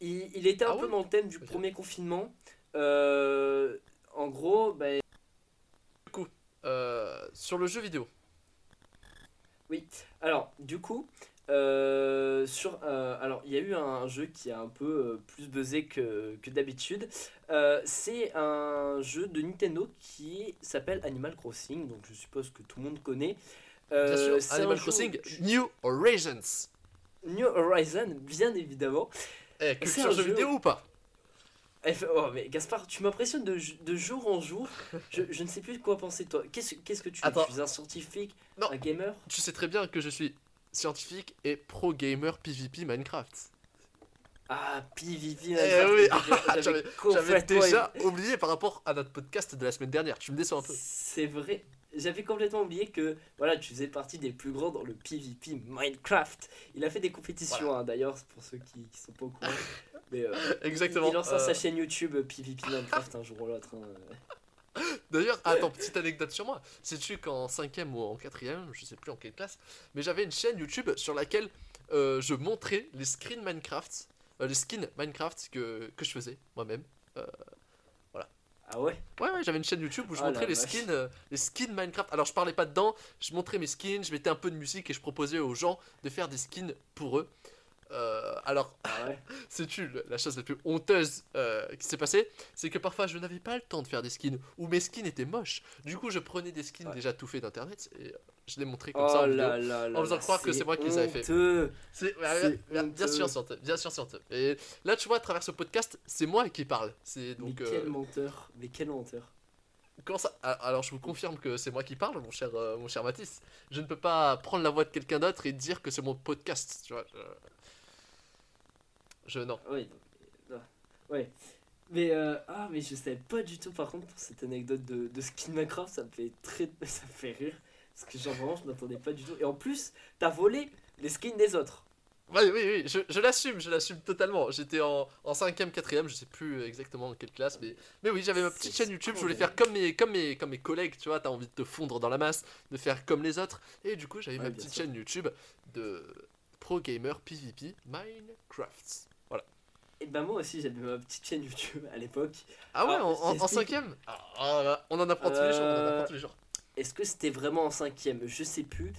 il, il était un Ah peu dans le thème du premier confinement. Euh, en gros, ben, Euh, sur le jeu vidéo. alors, du coup, euh, sur, euh, alors, il y a eu un jeu qui a un peu euh, plus buzzé que, que d'habitude. C'est un jeu de Nintendo qui s'appelle Animal Crossing. Donc, je suppose que tout le monde connaît. Bien sûr, c'est Animal Crossing New Horizons. New Horizon, bien évidemment. Eh, culture un jeu vidéo ou pas fait- Oh, mais Gaspard, tu m'impressionnes de, de jour en jour. Je, je ne sais plus quoi penser de toi. Qu'est-ce que tu es? Attends. Tu es un scientifique Non. Un gamer? Tu sais très bien que je suis scientifique et pro gamer PvP Minecraft. Ah, PvP. Eh Minecraft, oui, j'avais- déjà oublié par rapport à notre podcast de la semaine dernière. Tu me déçois un peu. C'est vrai. J'avais complètement oublié que voilà, tu faisais partie des plus grands dans le PvP Minecraft. Il a fait des compétitions hein, d'ailleurs, pour ceux qui, qui sont pas au courant. Mais, euh, Exactement. Il lancera euh, sa chaîne YouTube euh, PvP Minecraft un jour ou l'autre. hein. D'ailleurs, attends, petite anecdote sur moi. Sais-tu qu'en 5ème ou en 4ème, je sais plus en quelle classe, mais j'avais une chaîne YouTube sur laquelle euh, je montrais les screens Minecraft, euh, les skins Minecraft que, que je faisais moi-même. Euh, Ah ouais? Ouais, ouais, j'avais une chaîne YouTube où je Ah montrais les vache. skins, les skins Minecraft. Alors, je parlais pas dedans, je montrais mes skins, je mettais un peu de musique et je proposais aux gens de faire des skins pour eux. Euh, alors, Ah ouais sais-tu, le- la chose la plus honteuse euh, qui s'est passée, c'est que parfois je n'avais pas le temps de faire des skins, ou mes skins étaient moches. Du coup, je prenais des skins Ouais. déjà tout faits d'internet et euh, je les montrais comme ça Oh en vidéo. là en faisant croire que c'est moi qui les avais fait. C'est C'est bien, bien sûr, c'est bien sûr, c'est. Et là, tu vois, à travers ce podcast, c'est moi qui parle. C'est donc. mais euh, quel menteur, mais quel menteur. Comment ça Alors je vous confirme que c'est moi qui parle, mon cher, euh, mon cher Mathis. Je ne peux pas prendre la voix de quelqu'un d'autre et dire que c'est mon podcast, tu vois. Je, je- non. Oui, non, mais- non. ouais. Mais euh, ah mais je savais pas du tout par contre pour cette anecdote de, de skin Minecraft ça me fait très ça me fait rire parce que genre vraiment je m'attendais pas du tout et en plus t'as volé les skins des autres. Oui, oui, oui, je, je l'assume, je l'assume totalement. J'étais en, en 5ème, 4ème, je sais plus exactement en quelle classe, mais, mais oui, j'avais ma petite chaîne YouTube, je voulais faire comme mes, comme, mes, comme mes collègues, tu vois, t'as envie de te fondre dans la masse, de faire comme les autres, et du coup, j'avais Ouais, ma petite sûr. chaîne YouTube de Pro Gamer PvP Minecraft. Et ben moi aussi j'avais ma petite chaîne YouTube à l'époque. Ah ouais, en, en, en j'explique. 5ème Ah, ah, On en apprend tous les jours, on en apprend tous les jours. Est-ce que c'était vraiment en cinquième? Je sais plus.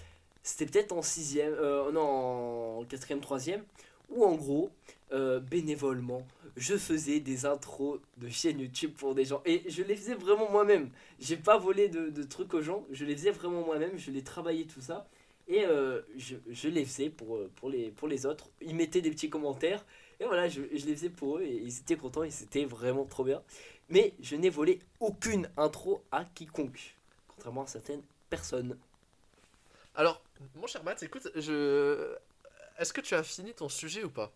C'était peut-être en sixième, euh, non en quatrième, troisième, où en gros, euh, bénévolement, je faisais des intros de chaîne YouTube pour des gens. Et je les faisais vraiment moi-même. J'ai pas volé de, de trucs aux gens, je les faisais vraiment moi-même, je les travaillais tout ça. Et euh, je, je les faisais pour, euh, pour, les, pour les autres. Ils mettaient des petits commentaires. Et voilà, je, je les faisais pour eux et ils étaient contents et c'était vraiment trop bien. Mais je n'ai volé aucune intro à quiconque. Contrairement à certaines personnes. Alors, mon cher Matt, écoute, je... Est-ce que tu as fini ton sujet ou pas?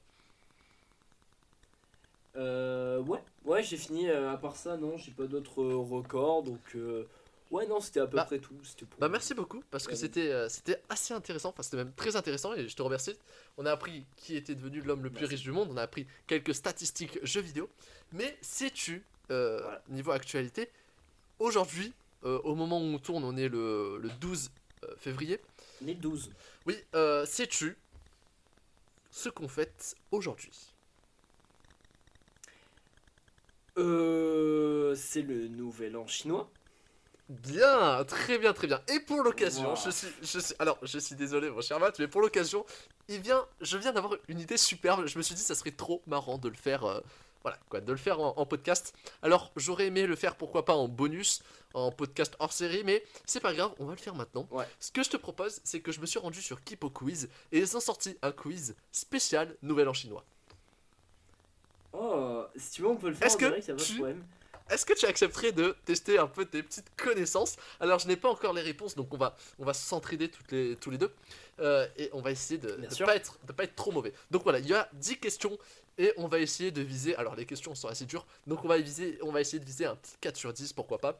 Euh, ouais, ouais, j'ai fini. euh, à part ça, non, j'ai pas d'autres records. Donc, euh, ouais, non, c'était à peu Bah, près tout. Pour- Bah merci beaucoup parce que Ouais, c'était euh, c'était assez intéressant, enfin c'était même très intéressant et je te remercie. On a appris qui était devenu l'homme le plus Merci. riche du monde, on a appris quelques statistiques jeux vidéo. Mais sais-tu, euh, Voilà. niveau actualité, aujourd'hui, euh, au moment où on tourne, on est le, le 12 euh, février? Les 12. Oui, euh, sais-tu ce qu'on fête aujourd'hui? Euh, c'est le nouvel an chinois. Bien, très bien, très bien. Et pour l'occasion, Wow. je suis, je suis, alors je suis désolé, mon cher Matt, mais pour l'occasion, il vient, je viens d'avoir une idée superbe. Je me suis dit, ça serait trop marrant de le faire, euh, voilà, quoi, de le faire en, en podcast. Alors, j'aurais aimé le faire, pourquoi pas en bonus, en podcast hors série, mais c'est pas grave, on va le faire maintenant. Ouais. Ce que je te propose, c'est que je me suis rendu sur Kipo Quiz et ils ont sorti un quiz spécial Nouvel An chinois. Oh, si tu veux, on peut le faire Est-ce en que direct, y a pas de tu- problème. Est-ce que tu accepterais de tester un peu tes petites connaissances? Alors, je n'ai pas encore les réponses, donc on va, on va s'entraider toutes les, tous les deux. Euh, et on va essayer de ne pas, être, de pas être trop mauvais. Donc voilà, il y a 10 questions et on va essayer de viser. Alors, les questions sont assez dures, donc on va, viser, on va essayer de viser un petit 4 sur 10, pourquoi pas.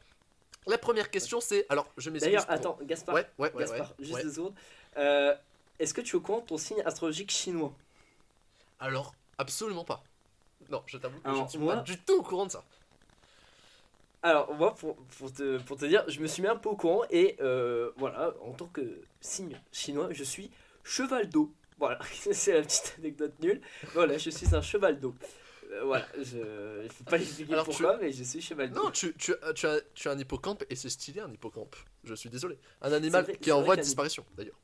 La première question, c'est. Alors, je m'excuse. D'ailleurs, pour- attends, Gaspard. Ouais, ouais, ouais. Gaspard, juste deux secondes. Euh, Est-ce que tu es au courant de ton signe astrologique chinois? Alors, absolument pas. Non, je t'avoue que je ne suis moi- pas du tout au courant de ça. Alors, moi, pour, pour, te, pour te dire, je me suis mis un peu au courant et euh, voilà, en tant que signe chinois, je suis cheval d'eau. Voilà, c'est la petite anecdote nulle. Voilà, je suis un cheval d'eau. Euh, voilà, je ne peux pas l'expliquer Alors, pourquoi, mais je suis cheval d'eau. Non, tu, tu, as- tu, as, tu as un hippocampe et c'est stylé un hippocampe. Je suis désolé. Un animal vrai- qui est en voie de disparition, d'ailleurs.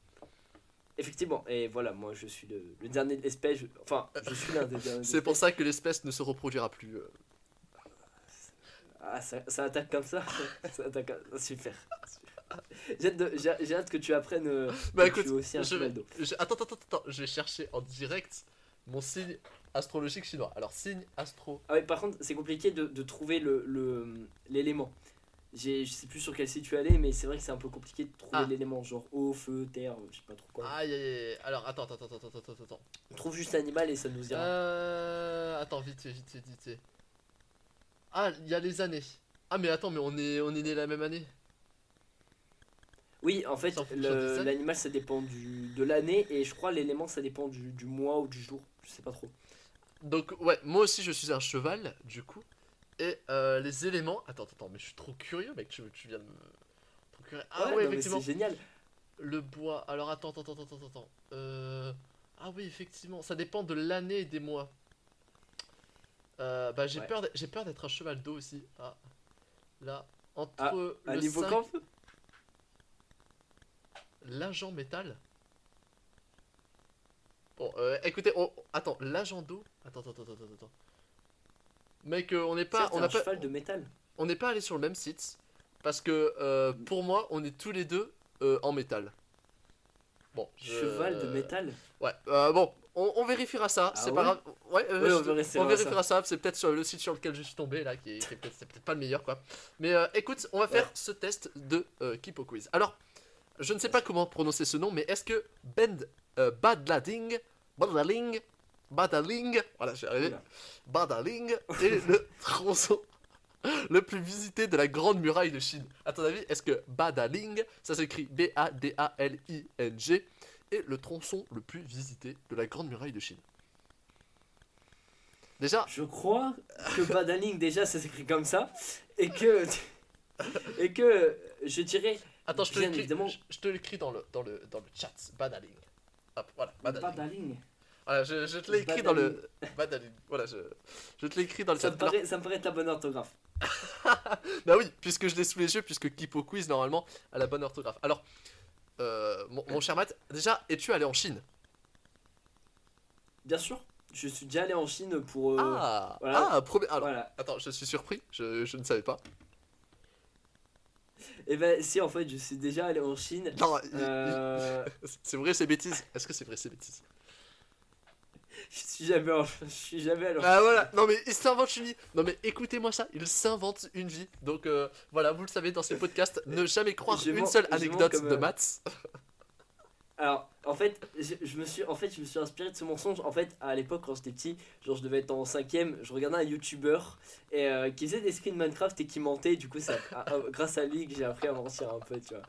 Effectivement, et voilà, moi je suis le, le dernier de l'espèce. Enfin, je suis l'un des derniers. de C'est pour ça que l'espèce ne se reproduira plus. euh. Ah, ça, ça attaque comme ça Ça attaque comme- Super. J'ai hâte, de- j'ai- hâte que tu apprennes. euh, Bah que écoute, tu es aussi un je vais, d'eau. je- attends, attends, attends, je vais chercher en direct mon signe astrologique chinois. Alors, signe astro. Ah ouais, par contre, c'est compliqué de, de trouver le- le- l'élément. J'ai- je sais plus sur quel site tu allé, mais c'est vrai que c'est un peu compliqué de trouver Ah. l'élément, genre eau, feu, terre, je sais pas trop quoi. Aïe, aïe, aïe. Alors, attends, attends, attends, attends, attends, attends. On trouve juste l'animal et ça nous ira. Euh. Attends, vite, vite, fait, vite. Ah, il y a les années. Ah, mais attends, mais on est, on est né la même année. Oui, en fait, l'animal ça dépend du, de l'année et je crois l'élément ça dépend du, du mois ou du jour. Je sais pas trop. Donc, ouais, moi aussi je suis un cheval, du coup. Et euh, les éléments. Attends, attends, mais je suis trop curieux, mec. Tu, tu viens de me. Trop curieux. Ah ouais, non, effectivement. C'est génial. Le bois. Alors attends, attends, attends, attends, attends. Euh... Ah oui, effectivement. Ça dépend de l'année et des mois. Euh, bah, j'ai Ouais. peur d'être- j'ai peur d'être un cheval d'eau aussi. Ah. Là, entre Ah, À le niveau 5 camp l'agent métal. Bon, euh, écoutez, on... attends, l'agent d'eau. Attends, attends, attends, attends, attends. Mec, euh, on n'est pas, on un n'a pas, cheval de métal. on n'est pas allé sur le même site parce que euh, pour moi, on est tous les deux en métal. Bon, je- Cheval de métal. Ouais, bon, on, on vérifiera ça, Ah c'est ouais pas grave. Ouais, euh, on vérifiera on vérifiera ça, c'est peut-être sur le site sur lequel je suis tombé là, qui est, qui est peut-être c'est peut-être pas le meilleur quoi. Mais euh, écoute, on va faire Ouais. ce test de euh, Kipo Quiz. Alors, je ne sais pas comment prononcer ce nom, mais est-ce que Ben euh, Badlading, Badaling, Badaling, voilà, j'ai arrivé. Badaling est le tronçon le plus visité de la Grande Muraille de Chine. À ton avis, est-ce que Badaling, ça s'écrit B-A-D-A-L-I-N-G, est le tronçon le plus visité de la Grande Muraille de Chine Déjà, Je crois que Badaling déjà ça s'écrit comme ça et que et que je dirais attends, je te l'écris, je, je te l'écris dans le, dans, le, dans le chat, Badaling. Hop, voilà, Badaling. Badaling. Voilà, je, je te l'ai écrit dans le... Badaling, voilà, je, je te l'ai écrit dans le Ça chat. me paraît ça me paraît être la bonne orthographe. Bah oui, puisque je l'ai sous les yeux, puisque Kipo Quiz, normalement, a la bonne orthographe. Alors, euh, mon, mon cher Matt, déjà, es-tu allé en Chine? Bien sûr, je suis déjà allé en Chine pour euh, Ah, voilà. ah, premier... Alors, voilà. attends, je suis surpris, je, je ne savais pas. Et ben si en fait je suis déjà allé en Chine. Non, Euh, c'est vrai, c'est bêtise. Est-ce que c'est vrai, c'est bêtise? suis jamais en- je suis jamais en Ah voilà, non mais il s'invente une vie. Non mais écoutez-moi ça, il s'invente une vie. Donc euh, voilà, vous le savez dans ces podcasts, ne jamais croire Je une seule je anecdote comme, de euh, maths. Alors, en fait, je, je me suis, en fait, je me suis inspiré de ce mensonge. En fait, à l'époque, quand j'étais petit, genre je devais être en cinquième, je regardais un YouTuber et euh, qui faisait des screens Minecraft et qui mentait. Du coup, à- à- grâce à lui que j'ai appris à mentir un peu, tu vois.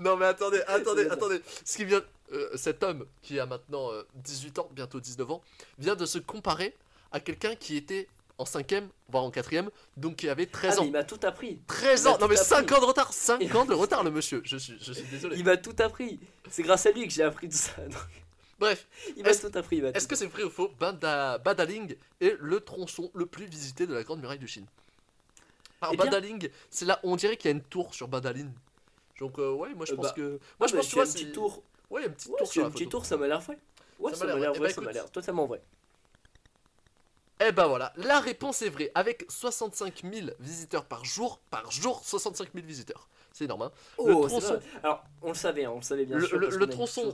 Non mais attendez, attendez, attendez. Ce qui vient, euh, cet homme qui a maintenant euh, 18 ans, bientôt 19 ans, vient de se comparer à quelqu'un qui était en cinquième, voire en quatrième, donc qui avait 13 Ah, mais ans. il m'a tout appris. 13 il m'a ans Non mais tout 5 appris. ans de retard 5 ans de retard le monsieur Je suis, je suis désolé. Il m'a tout appris. C'est grâce à lui que j'ai appris tout ça. Donc, Bref, il m'a tout appris. est-ce que c'est vrai ou faux? Bada- Badaling est le tronçon le plus visité de la Grande Muraille de Chine. Alors Eh bien- Badaling, c'est là, on dirait qu'il y a une tour sur Badaling. Donc euh, ouais, moi je Euh, pense bah, que... Moi Ah, je bah, pense que tu c'est vois, un petit c'est- tour. Ouais, il y a une petite Ouais, tour sur un la petit photo. tour, ça m'a l'air vrai. Ouais, Ça m'a l'air vrai. Eh ça bah, m'a l'air totalement vrai. Eh ben voilà, la réponse est vraie. Avec 65 000 visiteurs par jour, par jour, 65 000 visiteurs. C'est énorme, hein. Oh, Le tronçon. Alors, on le savait, hein, on le savait bien Le- sûr. le- le une tronçon.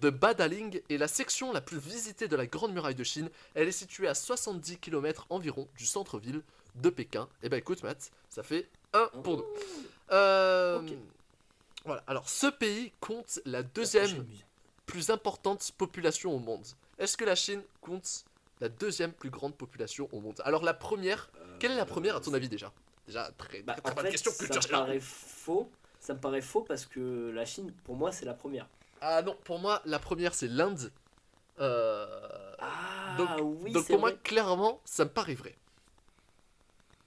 De Badaling est la section la plus visitée de la Grande Muraille de Chine. Elle est située à 70 km environ du centre-ville de Pékin. Eh ben écoute Matt, ça fait 1 pour nous. Euh, Ok. Voilà, alors ce pays compte la deuxième plus importante population au monde. Est-ce que la Chine compte la deuxième plus grande population au monde? Alors la première, quelle est la première à ton avis déjà? Déjà, très, Bah, très, très en bonne fait, question, ça culture me générale. paraît faux. Ça me paraît faux parce que la Chine, pour moi, c'est la première. Ah non, pour moi, la première c'est l'Inde. Euh, Ah donc- oui, donc pour moi, clairement, ça me paraît vrai.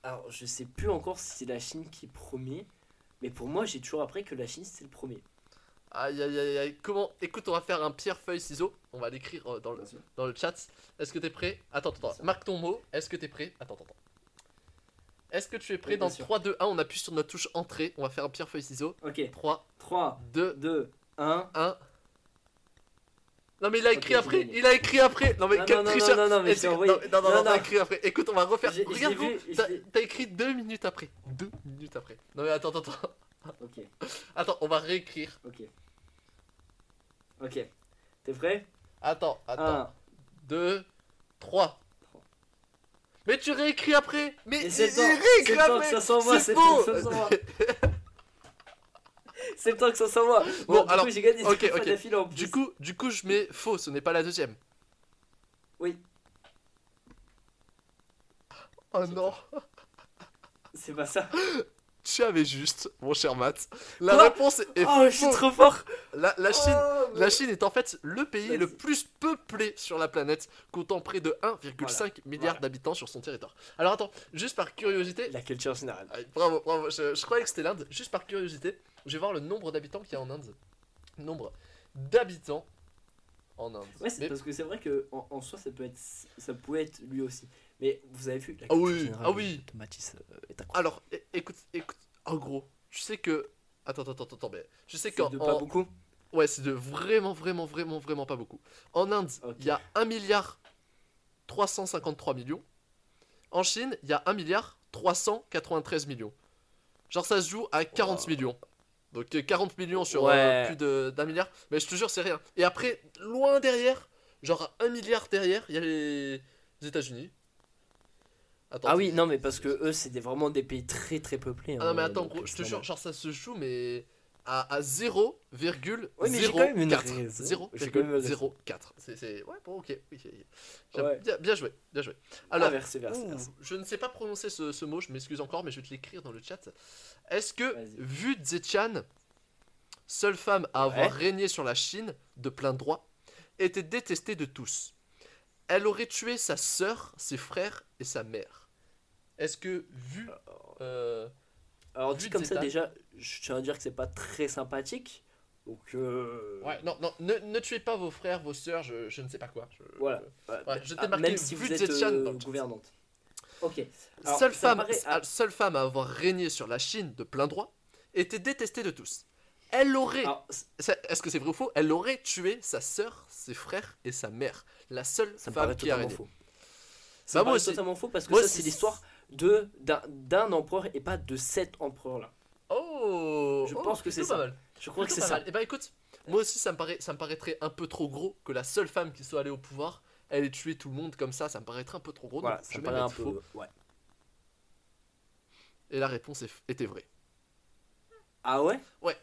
Alors, je sais plus encore si c'est la Chine qui est premier, mais pour moi, j'ai toujours appris que la Chine c'est le premier. Aïe aïe aïe aïe, comment Écoute, on va faire un pierre, feuille, ciseaux. On va l'écrire euh, dans le, dans le chat. Est-ce que t'es prêt? Attends, attends, attends. Marque ton mot. Est-ce que t'es prêt? Attends, attends, attends. Est-ce que tu es prêt Oui, Dans sûr. 3, 2, 1, on appuie sur notre touche entrée. On va faire un pierre, feuille, ciseaux. Ok, 3, 3, 2, 2, 1. 1. Non mais il a écrit après, il a écrit après. Non mais Non, quel non, non, tricheur. non, non, mais j'ai que- envoyé- non, non, non, Non, non, t'as non. écrit après. Écoute, on va refaire. Regarde, vu, t'as écrit deux minutes après. Deux minutes après. Non mais attends, attends, attends. Ok, Attends, on va réécrire. ok. Ok. T'es prêt? Attends, attends. 1. 2, 3. Mais tu réécris après Mais il, c'est c'est réécrit après ça s'envoie, C'est ça s'envoie. C'est le temps que ça s'envoie. Bon, Bon, du alors, coup, j'ai gagné en plus. Du coup, du coup, je mets faux, ce n'est pas la deuxième. Oui. Oh non C'est pas ça. Tu avais juste, mon cher Matt. La Quoi réponse est Oh, je suis trop fort La, la Chine, Oh, mais- la Chine est en fait le pays le plus peuplé sur la planète, comptant près de 1,5 milliard Voilà. d'habitants sur son territoire. Alors attends, juste par curiosité, La culture générale. Ah, bravo, bravo, je, je croyais que c'était l'Inde, juste par curiosité, je vais voir le nombre d'habitants qu'il y a en Inde. Nombre d'habitants en Inde. Ouais, c'est Mais- parce que c'est vrai que en, en soi ça peut être ça peut être lui aussi. Mais vous avez vu la Ah oui, générale ah oui. de Matisse euh, est. Alors, écoute, écoute, en gros, je sais que... Attends, attends, attends, attends, mais je sais C'est qu'en... en- pas beaucoup. Ouais, c'est de vraiment, vraiment, vraiment, vraiment pas beaucoup. En Inde, il y a 1 milliard 353 millions. En Chine, il y a 1 milliard 393 millions. Genre, ça se joue à 40 Wow. millions. Donc euh, 40 millions sur Ouais. euh, plus de- d'un milliard. Mais je te jure, c'est rien. Et après, loin derrière, genre à 1 milliard derrière, il y a les, les États-Unis. Attends. Ah oui, non mais parce que eux c'est des, vraiment des pays très très peuplés. Ah non, mais attends, gros, je te jure, genre ça se joue, mais à, à 0,04. Ouais, mais j'ai quand même une raison. J'ai quand même une raison. 0,04. C'est. Ouais, bon, ok. oui, oui. Ouais. Bien, bien joué, bien joué. Ah, Alors, merci, merci, ouh, merci. je ne sais pas prononcer ce, ce mot, je m'excuse encore, mais je vais te l'écrire dans le chat. Est-ce que. Vu Zetian, seule femme à Ouais. avoir régné sur la Chine de plein droit, était détestée de tous? Elle aurait tué sa sœur, ses frères et sa mère. Est-ce que, vu. euh, Alors vu dit comme ça déjà, je tiens à dire que c'est pas très sympathique. Donc euh, Ouais, non, non, ne, ne tuez pas vos frères, vos sœurs, je, je ne sais pas quoi. je- Voilà. je- Ouais, Ouais, je t'ai ah, marqué même si vous êtes euh, gouvernante. Ok. Alors, seule, femme, paraît- ah, seule femme à avoir régné sur la Chine de plein droit était détestée de tous. Elle aurait. Alors, Est-ce que c'est vrai ou faux? Elle aurait tué sa sœur, ses frères et sa mère. La seule ça me femme qui a faux. Bah, Ça me moi totalement faux parce que Moi ça c'est l'histoire de d'un- empereur et pas de sept empereurs là. Oh Je oh, pense que c'est ça. pas mal. Je crois que c'est ça. mal. Et bah écoute, moi aussi ça me, paraît, ça me paraîtrait un peu trop gros que la seule femme qui soit allée au pouvoir, elle ait tué tout le monde comme ça, ça me paraîtrait un peu trop gros. Voilà, donc ça je me paraît un peu. faux. Ouais. Et la réponse était vraie. Ah ouais? Ouais.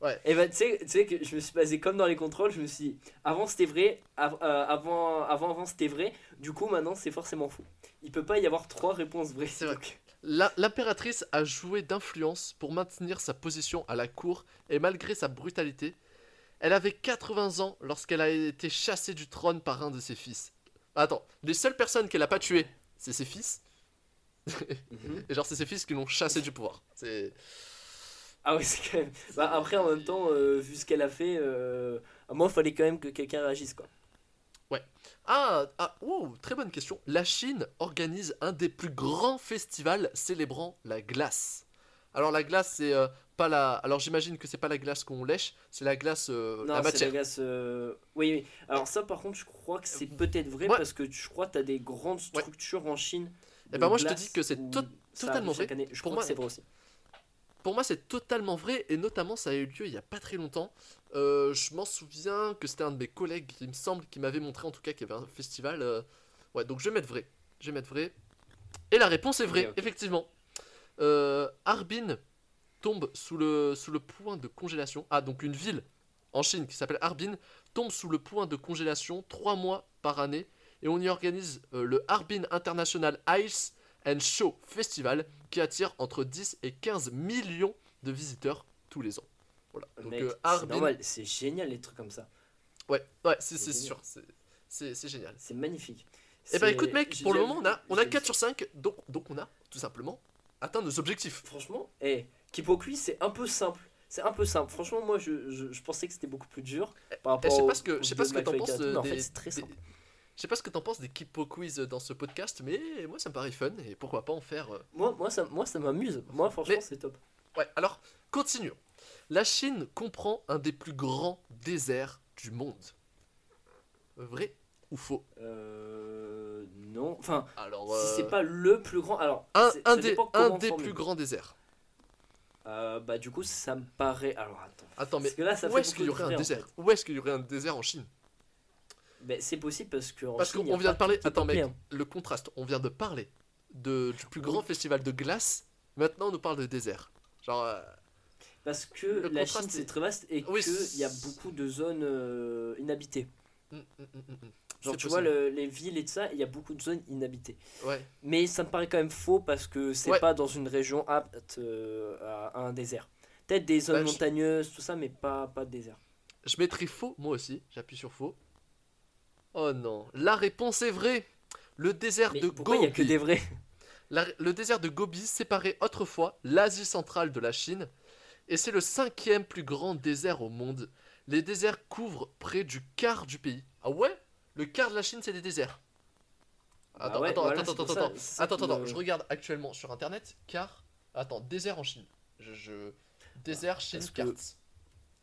Ouais. Et tu sais, tu sais que je me suis basé comme dans les contrôles, je me suis dit, avant c'était vrai, av- euh, avant, avant, avant c'était vrai, du coup maintenant c'est forcément faux. Il peut pas y avoir trois réponses vraies. C'est vrai. L'impératrice a joué d'influence pour maintenir sa position à la cour et malgré sa brutalité, elle avait 80 ans lorsqu'elle a été chassée du trône par un de ses fils. Attends, les seules personnes qu'elle a pas tuées, c'est ses fils. Mhm. Et genre c'est ses fils qui l'ont chassée du pouvoir. C'est Ah ouais, c'est quand même. Bah, après, en même temps, euh, vu ce qu'elle a fait, euh, à moi, il fallait quand même que quelqu'un réagisse quoi. Ah, ah wow, très bonne question. La Chine organise un des plus grands festivals célébrant la glace. Alors la glace, c'est euh, pas la. Alors j'imagine que c'est pas la glace qu'on lèche, c'est la glace, euh, Non, la c'est la matière. glace. euh, Oui, oui. Alors, ça, par contre, je crois que c'est peut-être vrai Ouais. parce que je crois que tu as des grandes Ouais. structures en Chine. Eh de ben, moi, je te dis que c'est to- totalement vrai. Je Pour crois moi- que c'est vrai aussi. Pour moi, c'est totalement vrai et notamment ça a eu lieu il y a pas très longtemps. Euh, je m'en souviens que c'était un de mes collègues, il me semble, qui m'avait montré en tout cas qu'il y avait un festival. euh, Ouais, donc je vais mettre vrai. Je vais mettre vrai. Et la réponse est vraie, effectivement. Euh, Harbin tombe sous le, sous le point de congélation. Ah, donc une ville en Chine qui s'appelle Harbin tombe sous le point de congélation trois mois par année et on y organise le Harbin International Ice and Show Festival qui attire entre 10 et 15 millions de visiteurs tous les ans. Voilà. Donc Mec, euh, c'est normal, c'est génial les trucs comme ça. ouais, ouais, c'est C'est c'est génial. sûr, c'est- génial. C'est magnifique. Et bah C'est- écoute mec, j'ai pour le moment on a, on a j'ai- 4 sur 5, donc, donc on a tout simplement atteint nos objectifs. Franchement, eh, Kipokui, c'est un peu simple. C'est un peu simple. Franchement, moi, je, je, je pensais que c'était beaucoup plus dur. Par Eh, rapport je sais pas ce que, je sais pas ce que t'en penses euh, en fait, c'est très des- simple. Je sais pas ce que t'en penses des Kipo Quiz dans ce podcast, mais moi ça me paraît fun et pourquoi pas en faire. euh, Moi, moi, ça, moi, ça m'amuse. Moi, franchement, Mais- c'est top. Ouais, alors continuons. La Chine comprend un des plus grands déserts du monde. Vrai ou faux? Euh, non. Enfin, Alors, si euh, c'est pas le plus grand. Alors, un, c'est- un des, un des plus grands déserts. Euh, bah, du coup, ça me paraît. Alors, attends. Attends, mais Parce que là, ça où est-ce qu'il y aurait un désert? Où est-ce qu'il y aurait un désert en Chine? C'est possible parce que. Parce qu'on vient de parler. Attends, mec, le contraste. On vient de parler de, du plus Oui. grand festival de glace. Maintenant, on nous parle de désert. Genre. euh, Parce que Le la Chine, c'est- très vaste et Oui, qu'il y a beaucoup de zones euh, inhabitées. hum, hum, hum. Genre, tu vois, le- les villes et tout ça, il y a beaucoup de zones inhabitées. Ouais. Mais ça me paraît quand même faux parce que c'est Ouais. pas dans une région apte euh, à, un désert. Peut-être des zones Bah, montagneuses, tout ça, mais pas, pas de désert. Je mettrai faux, moi aussi. J'appuie sur faux. Oh non. La réponse est vraie. Le désert Mais de pourquoi il y a que Gobi. des vrais? La- le désert de Gobi séparait autrefois l'Asie centrale de la Chine et c'est le cinquième plus grand désert au monde. Les déserts couvrent près du quart du pays. Ah ouais? Le quart de la Chine, c'est des déserts. Bah Attends, ouais, attends, voilà, attends, attends, ça- attends, ça attends, attends, me- je regarde actuellement sur internet, car. Attends, désert en Chine. Je. je- Désert Chine que- carte.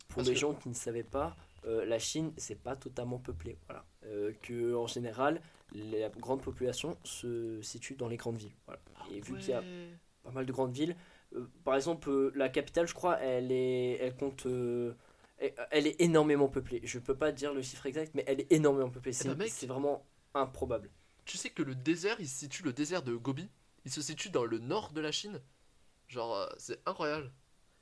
Pour Parce les que- gens qui ne savaient pas, euh, la Chine, c'est pas totalement peuplé. Voilà. Euh, que, en général, la grande population se situe dans les grandes villes. Voilà. Et vu qu'il y a Ouais. pas mal de grandes villes. Euh, par exemple, la capitale, je crois, elle est, elle compte, elle, est énormément peuplée. Je peux pas dire le chiffre exact, mais elle est énormément peuplée. C'est bah, mec. c'est vraiment improbable. Tu sais que le désert, il se situe, le désert de Gobi, il se situe dans le nord de la Chine. Genre, c'est incroyable.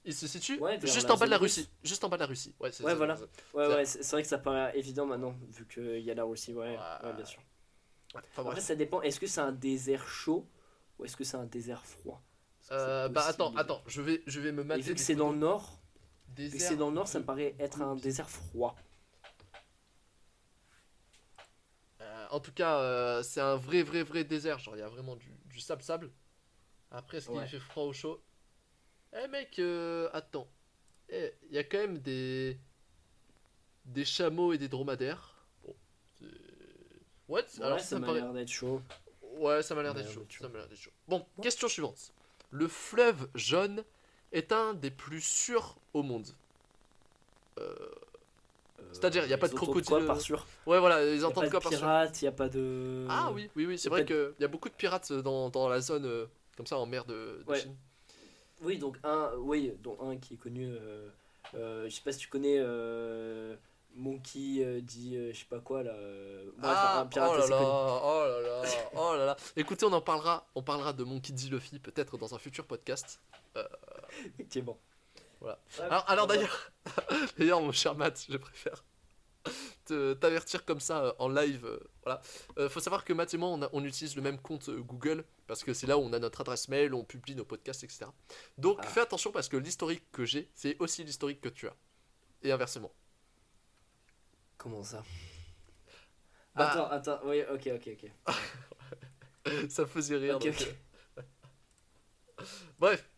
Il se situe Ouais, juste en bas de la russe. Russie. Juste en bas de la Russie. Ouais, c'est Ouais, voilà. Ouais, C'est- vrai que ça paraît évident maintenant, vu qu'il y a la Russie. Ouais, bien sûr. Enfin, Après, ça dépend. Est-ce que c'est un désert chaud ou est-ce que c'est un désert froid? Euh, bah attends, attends, je vais, je vais me Et mater. vu que c'est dans le nord, Désert c'est dans le nord, ça me paraît être un désert froid. Euh, en tout cas, euh, c'est un vrai, vrai, vrai désert. Genre, il y a vraiment du, du sable-sable. Après, est-ce qu'il fait froid ou chaud? Eh mec, euh, attends. Eh, Il y a quand même des. Des chameaux et des dromadaires. Bon. What? Ouais, Alors, ça m'a paraît. l'air d'être chaud. Ouais, ça m'a l'air d'être chaud. d'être chaud. Ça m'a l'air d'être chaud. Bon, question suivante. Le fleuve jaune est un des plus sûrs au monde. Euh, C'est-à-dire, il y a pas de ils entendent crocodile, Quoi, euh, par sûr? Ouais, voilà, ils Il y a entendent pas quoi de par sûr? pirates, il y a pas de. Ah oui, oui, oui, c'est a vrai pas qu'il y a beaucoup de pirates dans, dans la zone euh, comme ça en mer de, de Ouais. Chine. Oui, donc un, oui, dont un qui est connu. Euh, euh, je sais pas si tu connais euh, Monkey euh, dit euh, je sais pas quoi là. bref, ah, un pirate oh là là, oh là là, oh là là. Écoutez, on en parlera, on parlera de Monkey D. Luffy peut-être dans un futur podcast. Effectivement. Voilà. Ah, Alors, alors d'ailleurs, d'ailleurs, mon cher Matt, je préfère t'avertir comme ça euh, en live. euh, voilà. Euh, faut savoir que Matt et moi, on, a- on utilise le même compte euh, Google parce que c'est là où on a notre adresse mail, on publie nos podcasts, etc. Donc Ah. fais attention parce que l'historique que j'ai, c'est aussi l'historique que tu as. Et inversement. Comment ça? Bah- Attends, attends, oui, ok, ok, ok. ça me faisait rire. Donc, euh. Bref,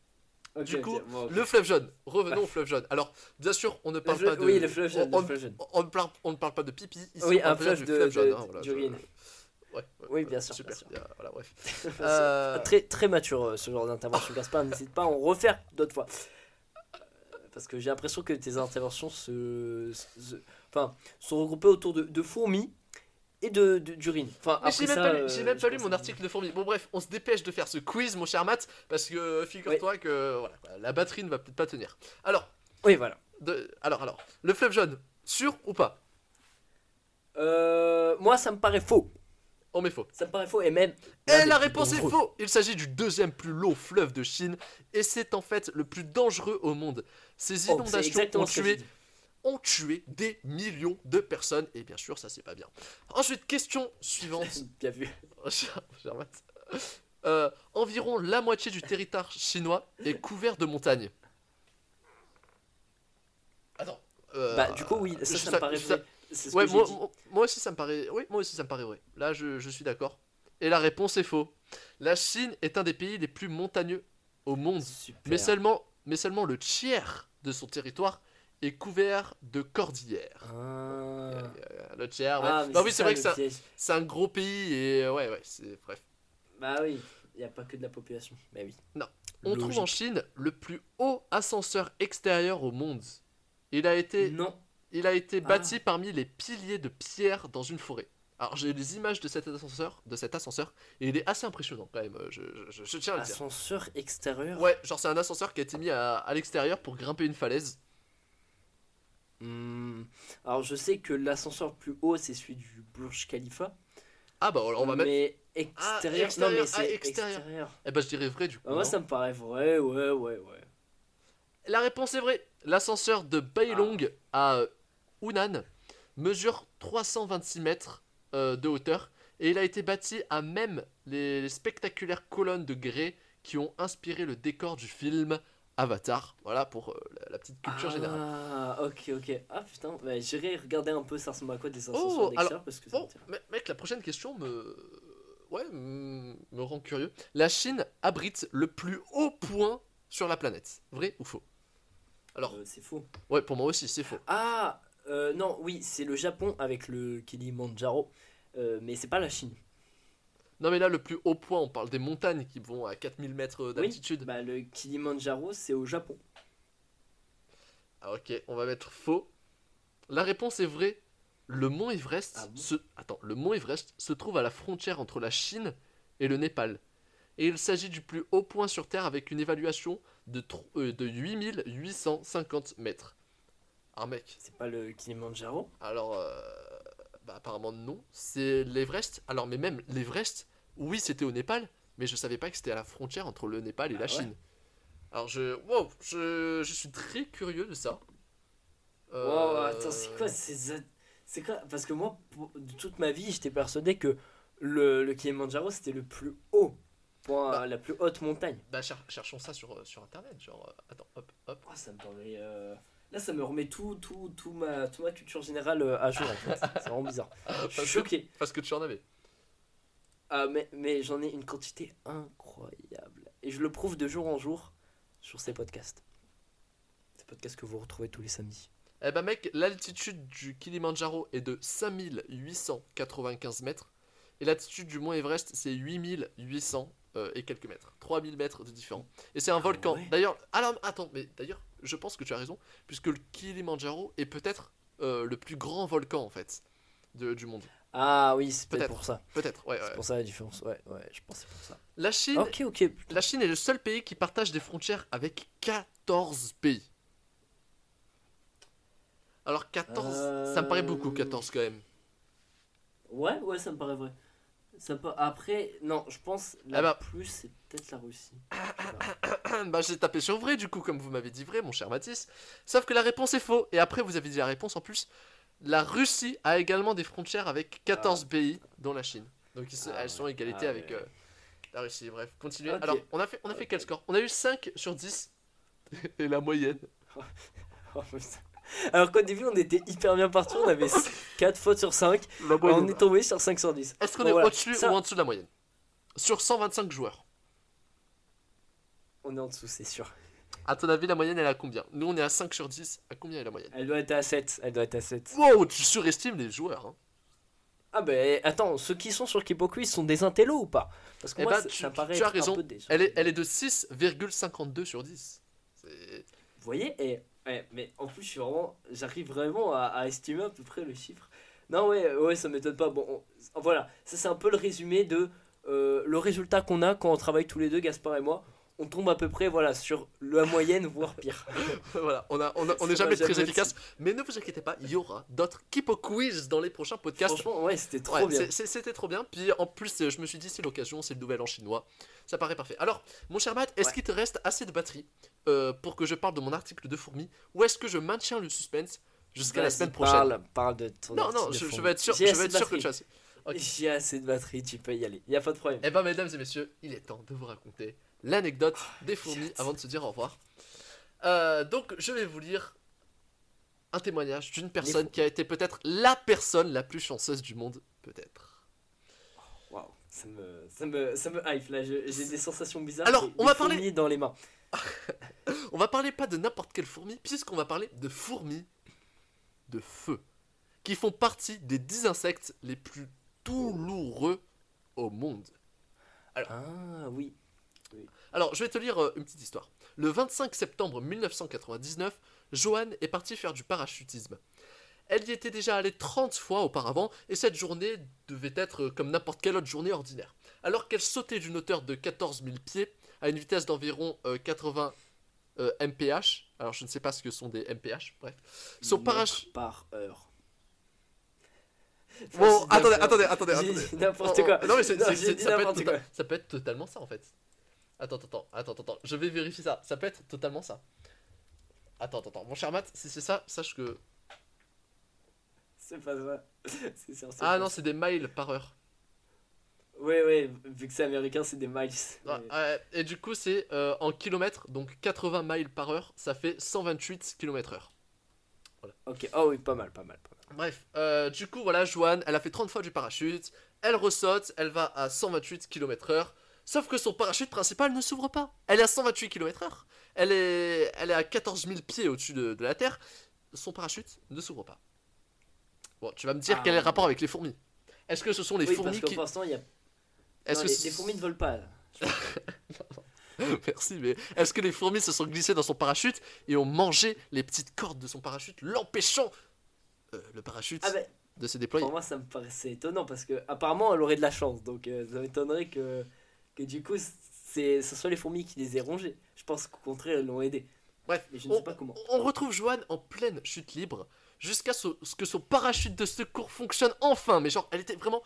Du coup, bon, le fleuve jaune. Revenons au fleuve jaune. Alors, bien sûr, on ne Le parle pas de. Oui, le fleuve jaune. on, ne parle, on ne parle pas de pipi. Ici, Oui, on un fleuve du de- fleuve jaune. de- hein, voilà, d'urine. je- ouais, ouais, Oui, bien sûr, Super. bien sûr. bien, voilà, bref. Euh, Très, très mature euh, ce genre d'intervention, Gaspard. N'hésite pas à en refaire d'autres fois. Euh, Parce que j'ai l'impression que tes interventions se, se- enfin, sont regroupées autour de, de fourmis et de de- d'urine. Enfin, Mais après j'ai même, ça, pas lu, euh, j'ai même pas lu mon article de fourmi. Bon, bref, on se dépêche de faire ce quiz, mon cher Matt, parce que euh, figure-toi que voilà, quoi, la batterie ne va peut-être pas tenir. Alors, Oui, voilà. de- alors, alors, le fleuve jaune, sûr ou pas? Euh, moi, ça me paraît faux. On met faux. Ça me paraît faux et même. Et la réponse est faux Il s'agit du deuxième plus long fleuve de Chine, et c'est en fait le plus dangereux au monde. Ces Oh, inondations exactement ont tué. Ont tué des millions de personnes. Et bien sûr, ça c'est pas bien. Ensuite, question suivante. Bien vu. Euh, environ la moitié du territoire chinois est couvert de montagnes. Attends. euh, Bah, du coup, oui, ça, je- ça me paraît ça- vrai. C'est ce Ouais, moi, moi- moi aussi ça me paraît. Oui, moi aussi ça me paraît vrai. Là, je, je suis d'accord. Et la réponse est faux. La Chine est un des pays les plus montagneux au monde. Super. Mais seulement, mais seulement le tiers de son territoire est couvert de cordillères. Ah. Le tiers, ouais. Ah, mais oui, c'est vrai que c'est un- c'est un gros pays et euh, ouais, ouais, c'est bref. Bah oui, il n'y a pas que de la population. Bah oui. Non. On trouve en Chine le plus haut ascenseur extérieur au monde. Il a été, Non. il a été Ah. bâti parmi les piliers de pierre dans une forêt. Alors j'ai les images de cet ascenseur, de cet ascenseur, et il est assez impressionnant quand même. Je- je tiens à le dire. Ascenseur extérieur? Ouais, genre c'est un ascenseur qui a été mis à, à l'extérieur pour grimper une falaise. Hmm. Alors je sais que l'ascenseur le plus haut c'est celui du Burj Khalifa. Ah bah on va mettre. Mais extérieur. Ah, extérieur, Non mais ah, c'est extérieur. extérieur. Eh bah je dirais vrai du coup. Ah, moi ça me paraît vrai, ouais, ouais, ouais. La réponse est vraie. L'ascenseur de Bailong Ah. à euh, Hunan mesure 326 mètres euh, de hauteur et il a été bâti à même les, les spectaculaires colonnes de grès qui ont inspiré le décor du film Avatar. Voilà pour euh, la, la petite culture générale. Ah, ok, ok. Ah putain, bah, j'irai regarder un peu ça ressemble à quoi des sensations Oh, alors, parce que ça Bon, mec, la prochaine question me. Ouais, me rend curieux. La Chine abrite le plus haut point sur la planète. Vrai ou faux? Alors, Euh, c'est faux. ouais, pour moi aussi, c'est faux. Ah, euh, non, oui, c'est le Japon avec le Kilimanjaro, mais c'est pas la Chine. Non, mais là, le plus haut point, on parle des montagnes qui vont à 4000 mètres Oui, d'altitude. bah, le Kilimanjaro, c'est au Japon. Ah, ok, on va mettre faux. La réponse est vraie. Le mont Everest, Ah bon se... Attends, le mont Everest se trouve à la frontière entre la Chine et le Népal. Et il s'agit du plus haut point sur Terre avec une évaluation de, tro- euh, de 8850 mètres. Ah mec, C'est pas le Kilimanjaro? Alors euh, bah, apparemment non, c'est l'Everest. Alors mais même l'Everest, oui c'était au Népal, mais je savais pas que c'était à la frontière entre le Népal et Ah la ouais Chine. Alors je, wow, je, je suis très curieux de ça. Wow, Euh, attends, c'est quoi ces- C'est quoi Parce que moi, pour- de toute ma vie, j'étais persuadé que le, le Kilimanjaro, c'était le plus haut point, Bah. la plus haute montagne. Bah cher- cherchons ça sur, euh, sur internet, genre euh, attends hop hop. Oh, ça me paraît. euh, Là, ça me remet tout, tout, tout ma, toute ma culture générale euh, à jour en fait. C'est vraiment bizarre. Je suis Parce que, choqué. parce que tu en avais. Ah, mais, mais j'en ai une quantité incroyable. Et je le prouve de jour en jour sur ces podcasts. Ces podcasts que vous retrouvez tous les samedis. Eh bah mec, l'altitude du Kilimanjaro est de 5895 mètres. Et l'altitude du mont Everest, c'est 8800 euh, et quelques mètres. 3000 mètres de différent. Et c'est un Ah volcan. ouais. D'ailleurs, alors, attends, mais d'ailleurs, je pense que tu as raison, puisque le Kilimanjaro est peut-être euh, le plus grand volcan en fait de- du monde. Ah oui, c'est peut-être pour ça. Peut-être, ouais, ouais. C'est pour ça la différence. Ouais, ouais, je c'est pour ça. La Chine, Ok, ok. la Chine est le seul pays qui partage des frontières avec 14 pays. Alors 14, ça me paraît beaucoup Euh, 14 quand même. Ouais, ouais, ça me paraît vrai. Ça peut... Après, non, je pense la Ah bah. plus, c'est peut-être la Russie. Sais pas. bah j'ai tapé sur vrai du coup comme vous m'avez dit vrai mon cher Mathis. Sauf que la réponse est faux et après vous avez dit la réponse en plus. La Russie a également des frontières avec 14 pays dont la Chine. Donc ils Ah elles sont ouais, égalité ah avec ouais. euh, la Russie. Bref, continuez. Alors on a fait on a fait quel score? On a eu 5 sur 10 et la moyenne. Oh, putain. Alors qu'au début, on était hyper bien parti, on avait 4 fautes sur 5. La On est tombé sur 5 sur 10. Est-ce qu'on Bon, est voilà. au-dessus Ça- ou en dessous de la moyenne? Sur 125 joueurs. On est en dessous, c'est sûr. À ton avis, la moyenne elle est à combien? Nous on est à 5 sur 10. À combien est la moyenne? Elle doit être à 7. Elle doit être à 7. Wow, tu surestimes les joueurs. Hein. Ah bah attends, ceux qui sont sur Kipoku, sont des intellos ou pas? Parce que Eh moi, bah, ça, tu- ça paraît tu as raison. un peu des... Elle est, elle est de 6,52 sur 10. C'est- Vous voyez et, ouais, Mais en plus, je suis vraiment, j'arrive vraiment à, estimer à peu près le chiffre. Non, ouais, ouais ça m'étonne pas. Bon, on- voilà, ça c'est un peu le résumé de euh, le résultat qu'on a quand on travaille tous les deux, Gaspard et moi. On tombe à peu près voilà, sur la moyenne, voire pire. voilà, on a- on on n'est jamais très efficace. Mais ne vous inquiétez pas, il y aura d'autres Kipo Quiz dans les prochains podcasts. Franchement, ouais, c'était trop Ouais, bien. C'était trop bien. Puis en plus, je me suis dit, c'est l'occasion, c'est le nouvel an chinois. Ça paraît parfait. Alors, mon cher Matt, est-ce Ouais. qu'il te reste assez de batterie euh, pour que je parle de mon article de fourmi Ou est-ce que je maintiens le suspense jusqu'à la semaine prochaine? Parle, parle de ton Non, non, je, je vais être sûr, je vais être sûr que tu as assez. Ok. J'ai assez de batterie, tu peux y aller. Y a pas de problème. Eh ben, mesdames et messieurs, il est temps de vous raconter l'anecdote des fourmis avant de se dire au revoir. Euh, donc, je vais vous lire un témoignage d'une personne qui a été peut-être la personne la plus chanceuse du monde, peut-être. Waouh, ça me, ça me, ça me hype là. J'ai des sensations bizarres. Alors, des- on des va parler- dans les mains. On va parler pas de n'importe quelle fourmi, puisqu'on va parler de fourmis de feu, qui font partie des 10 insectes les plus douloureux au monde. Ah oui. Alors, je vais te lire euh, une petite histoire. Le 25 septembre 1999, Joanne est partie faire du parachutisme. Elle y était déjà allée 30 fois auparavant, et cette journée devait être euh, comme n'importe quelle autre journée ordinaire. Alors qu'elle sautait d'une hauteur de 14 000 pieds, à une vitesse d'environ euh, 80 euh, mph, alors je ne sais pas ce que sont des mph, bref. Son parachute... par heure. Bon, attendez, attendez, attendez, attendez. n'importe quoi. Non, mais tota- quoi. ça peut être totalement ça en fait. Attends, attends, attends, attends. Je vais vérifier ça. Ça peut être totalement ça. Attends, attends, attends. Mon cher Matt, si c'est ça, sache que. C'est pas ça. Sûr, Ah non, c'est des miles par heure. Ouais, ouais, vu que c'est américain, c'est des miles. Ah, ouais, et du coup, c'est euh, en kilomètres, donc 80 miles par heure, ça fait 128 km heure. Ok, oh oui, pas mal, pas mal. Pas mal. Bref, euh, du coup, voilà, Joanne, elle a fait 30 fois du parachute, elle ressaute, elle va à 128 km heure, sauf que son parachute principal ne s'ouvre pas. Elle est à 128 km heure, elle est, elle est à 14 000 pieds au-dessus de, de la Terre, son parachute ne s'ouvre pas. Bon, tu vas me dire Ah, quel est le rapport avec les fourmis Est-ce que ce sont les oui, fourmis parce qui... l'instant, il y a. Est-ce que les, ce- les fourmis ne volent pas. Merci, mais est-ce que les fourmis se sont glissées dans son parachute et ont mangé les petites cordes de son parachute, l'empêchant euh, le parachute Ah, de se déployer? pour moi, ça me paraissait étonnant parce que, apparemment, elle aurait de la chance. Donc, euh, ça m'étonnerait que, que du coup, c'est, ce soit les fourmis qui les aient rongées. Je pense qu'au contraire, elles l'ont aidé. Bref, Mais je ne on, sais pas comment. on retrouve Joanne en pleine chute libre jusqu'à ce, ce que son parachute de secours fonctionne enfin. Mais genre, elle était vraiment.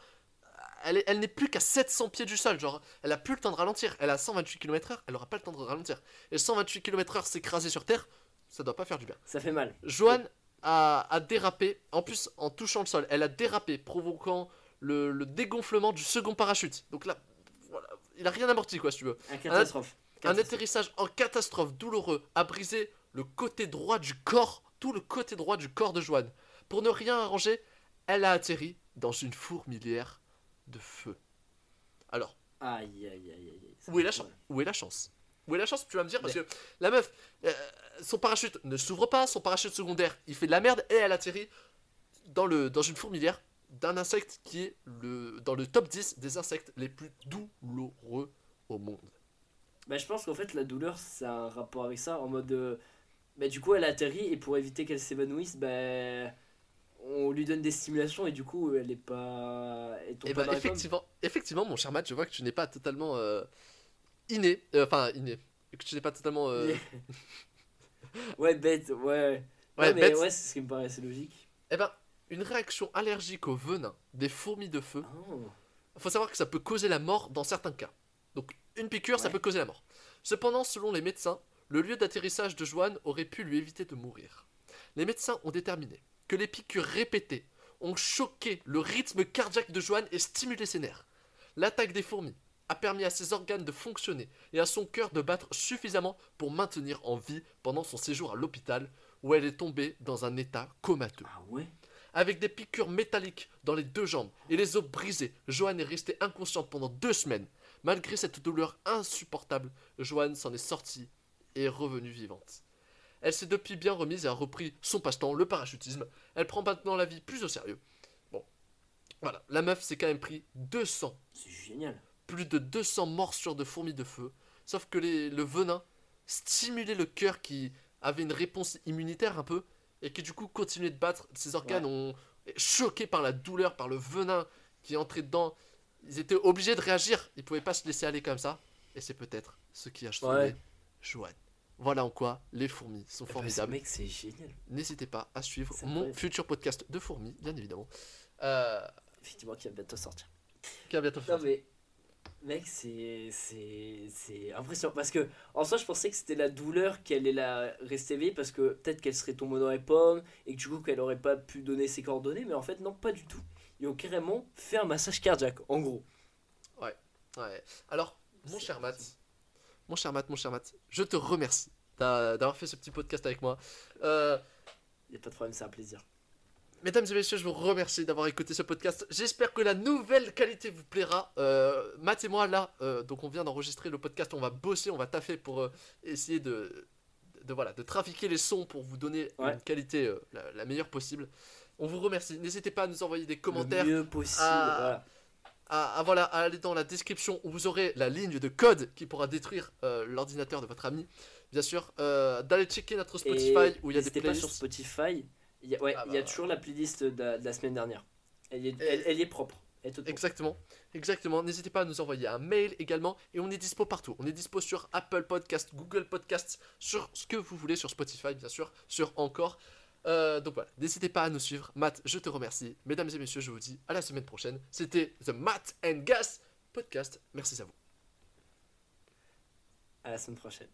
Elle, est- elle n'est plus qu'à 700 pieds du sol. Genre, elle a plus le temps de ralentir. Elle a 128 km/h, elle aura pas le temps de ralentir. Et 128 km/h s'écraser sur terre, ça doit pas faire du bien. Ça fait mal. Joanne a, a dérapé, en plus en touchant le sol, elle a dérapé, provoquant le, le dégonflement du second parachute. Donc là, il a rien amorti quoi, si tu veux. Un catastrophe. Un Catastrophe. atterrissage en catastrophe douloureux a brisé le côté droit du corps, tout le côté droit du corps de Joanne. Pour ne rien arranger, elle a atterri dans une fourmilière de feu. Alors, Aïe, aïe, aïe, aïe. où est la. Où est la chance? Où est la chance Tu vas me dire parce que la meuf, euh, son parachute ne s'ouvre pas, son parachute secondaire, il fait de la merde et elle atterrit dans le dans une fourmilière d'un insecte qui est le dans le top 10 des insectes les plus douloureux au monde. Bah, je pense qu'en fait, la douleur, ça a un rapport avec ça. En mode. euh, Bah, du coup, elle atterrit et pour éviter qu'elle s'évanouisse, bah. On lui donne des stimulations et du coup, elle est pas. Elle tombe Et pas bah dans effectivement, effectivement, mon cher Matt, je vois que tu n'es pas totalement euh, inné, euh, enfin inné, que tu n'es pas totalement euh, ouais, bête, ouais. ouais, mais bête. ouais, c'est ce qui me paraissait logique. Eh ben, une réaction allergique au venin des fourmis de feu Oh. Il faut savoir que ça peut causer la mort dans certains cas. Donc une piqûre, ça peut causer la mort. Cependant, selon les médecins, le lieu d'atterrissage de Joanne aurait pu lui éviter de mourir. Les médecins ont déterminé que les piqûres répétées ont choqué le rythme cardiaque de Joanne et stimulé ses nerfs. L'attaque des fourmis a permis à ses organes de fonctionner et à son cœur de battre suffisamment pour maintenir en vie pendant son séjour à l'hôpital où elle est tombée dans un état comateux. Ah ouais? Avec des piqûres métalliques dans les deux jambes et les os brisés, Joanne est restée inconsciente pendant deux semaines. Malgré cette douleur insupportable, Joanne s'en est sortie et est revenue vivante. Elle s'est depuis bien remise et a repris son passe-temps, le parachutisme. Elle prend maintenant la vie plus au sérieux. Bon, voilà, la meuf s'est quand même pris 200, C'est génial. plus de 200 morsures de fourmis de feu. Sauf que les- le venin stimulait le cœur qui avait une réponse immunitaire un peu et qui du coup continuait de battre. Ses organes ont choqués par la douleur, par le venin qui est entré dedans. Ils étaient obligés de réagir. Ils pouvaient pas se laisser aller comme ça. Et c'est peut-être ce qui a sauvé Ouais. Joanne. Voilà en quoi les fourmis sont ce formidables. mec, c'est génial. N'hésitez pas à suivre mon futur podcast de fourmis, bien évidemment. Euh, Effectivement, qui va bientôt sortir. qui va bientôt Non, faire. mais. Mec, c'est. C'est. C'est impressionnant. Parce que, en soi, je pensais que c'était la douleur qu'elle est là éveillée. Parce que peut-être qu'elle serait tombée dans les pommes. Et que du coup, qu'elle aurait pas pu donner ses coordonnées. Mais en fait, non, pas du tout. Ils ont carrément fait un massage cardiaque, en gros. Ouais. Alors, mon cher Matt, mon cher Matt, mon cher Matt, je te remercie d'a- d'avoir fait ce petit podcast avec moi. Euh, Y a pas de problème, c'est un plaisir. Mesdames et messieurs, je vous remercie d'avoir écouté ce podcast. J'espère que la nouvelle qualité vous plaira. Euh, Matt et moi, là, euh, donc on vient d'enregistrer le podcast, on va bosser, on va taffer pour euh, essayer de, de, voilà, de trafiquer les sons pour vous donner Ouais. une qualité euh, la, la meilleure possible. On vous remercie. N'hésitez pas à nous envoyer des commentaires. Le mieux possible. Ah. voilà. à, à, voilà, à aller dans la description où vous aurez la ligne de code qui pourra détruire l'ordinateur de votre ami. Bien sûr, d'aller checker notre Spotify Et où il y a des n'hésitez pas sur playlists. Spotify. Il y a, ouais, Ah il y a bah. toujours la playlist de, la- de la semaine dernière. Elle, est, elle, elle est propre. Exactement, exactement. N'hésitez pas à nous envoyer un mail également. Et on est dispo partout. On est dispo sur Apple Podcast, Google Podcast, sur ce que vous voulez, sur Spotify bien sûr, sur encore. Euh, donc voilà, n'hésitez pas à nous suivre. Matt, je te remercie. Mesdames et messieurs, je vous dis à la semaine prochaine. C'était The Matt and Gas Podcast. Merci à vous. À la semaine prochaine.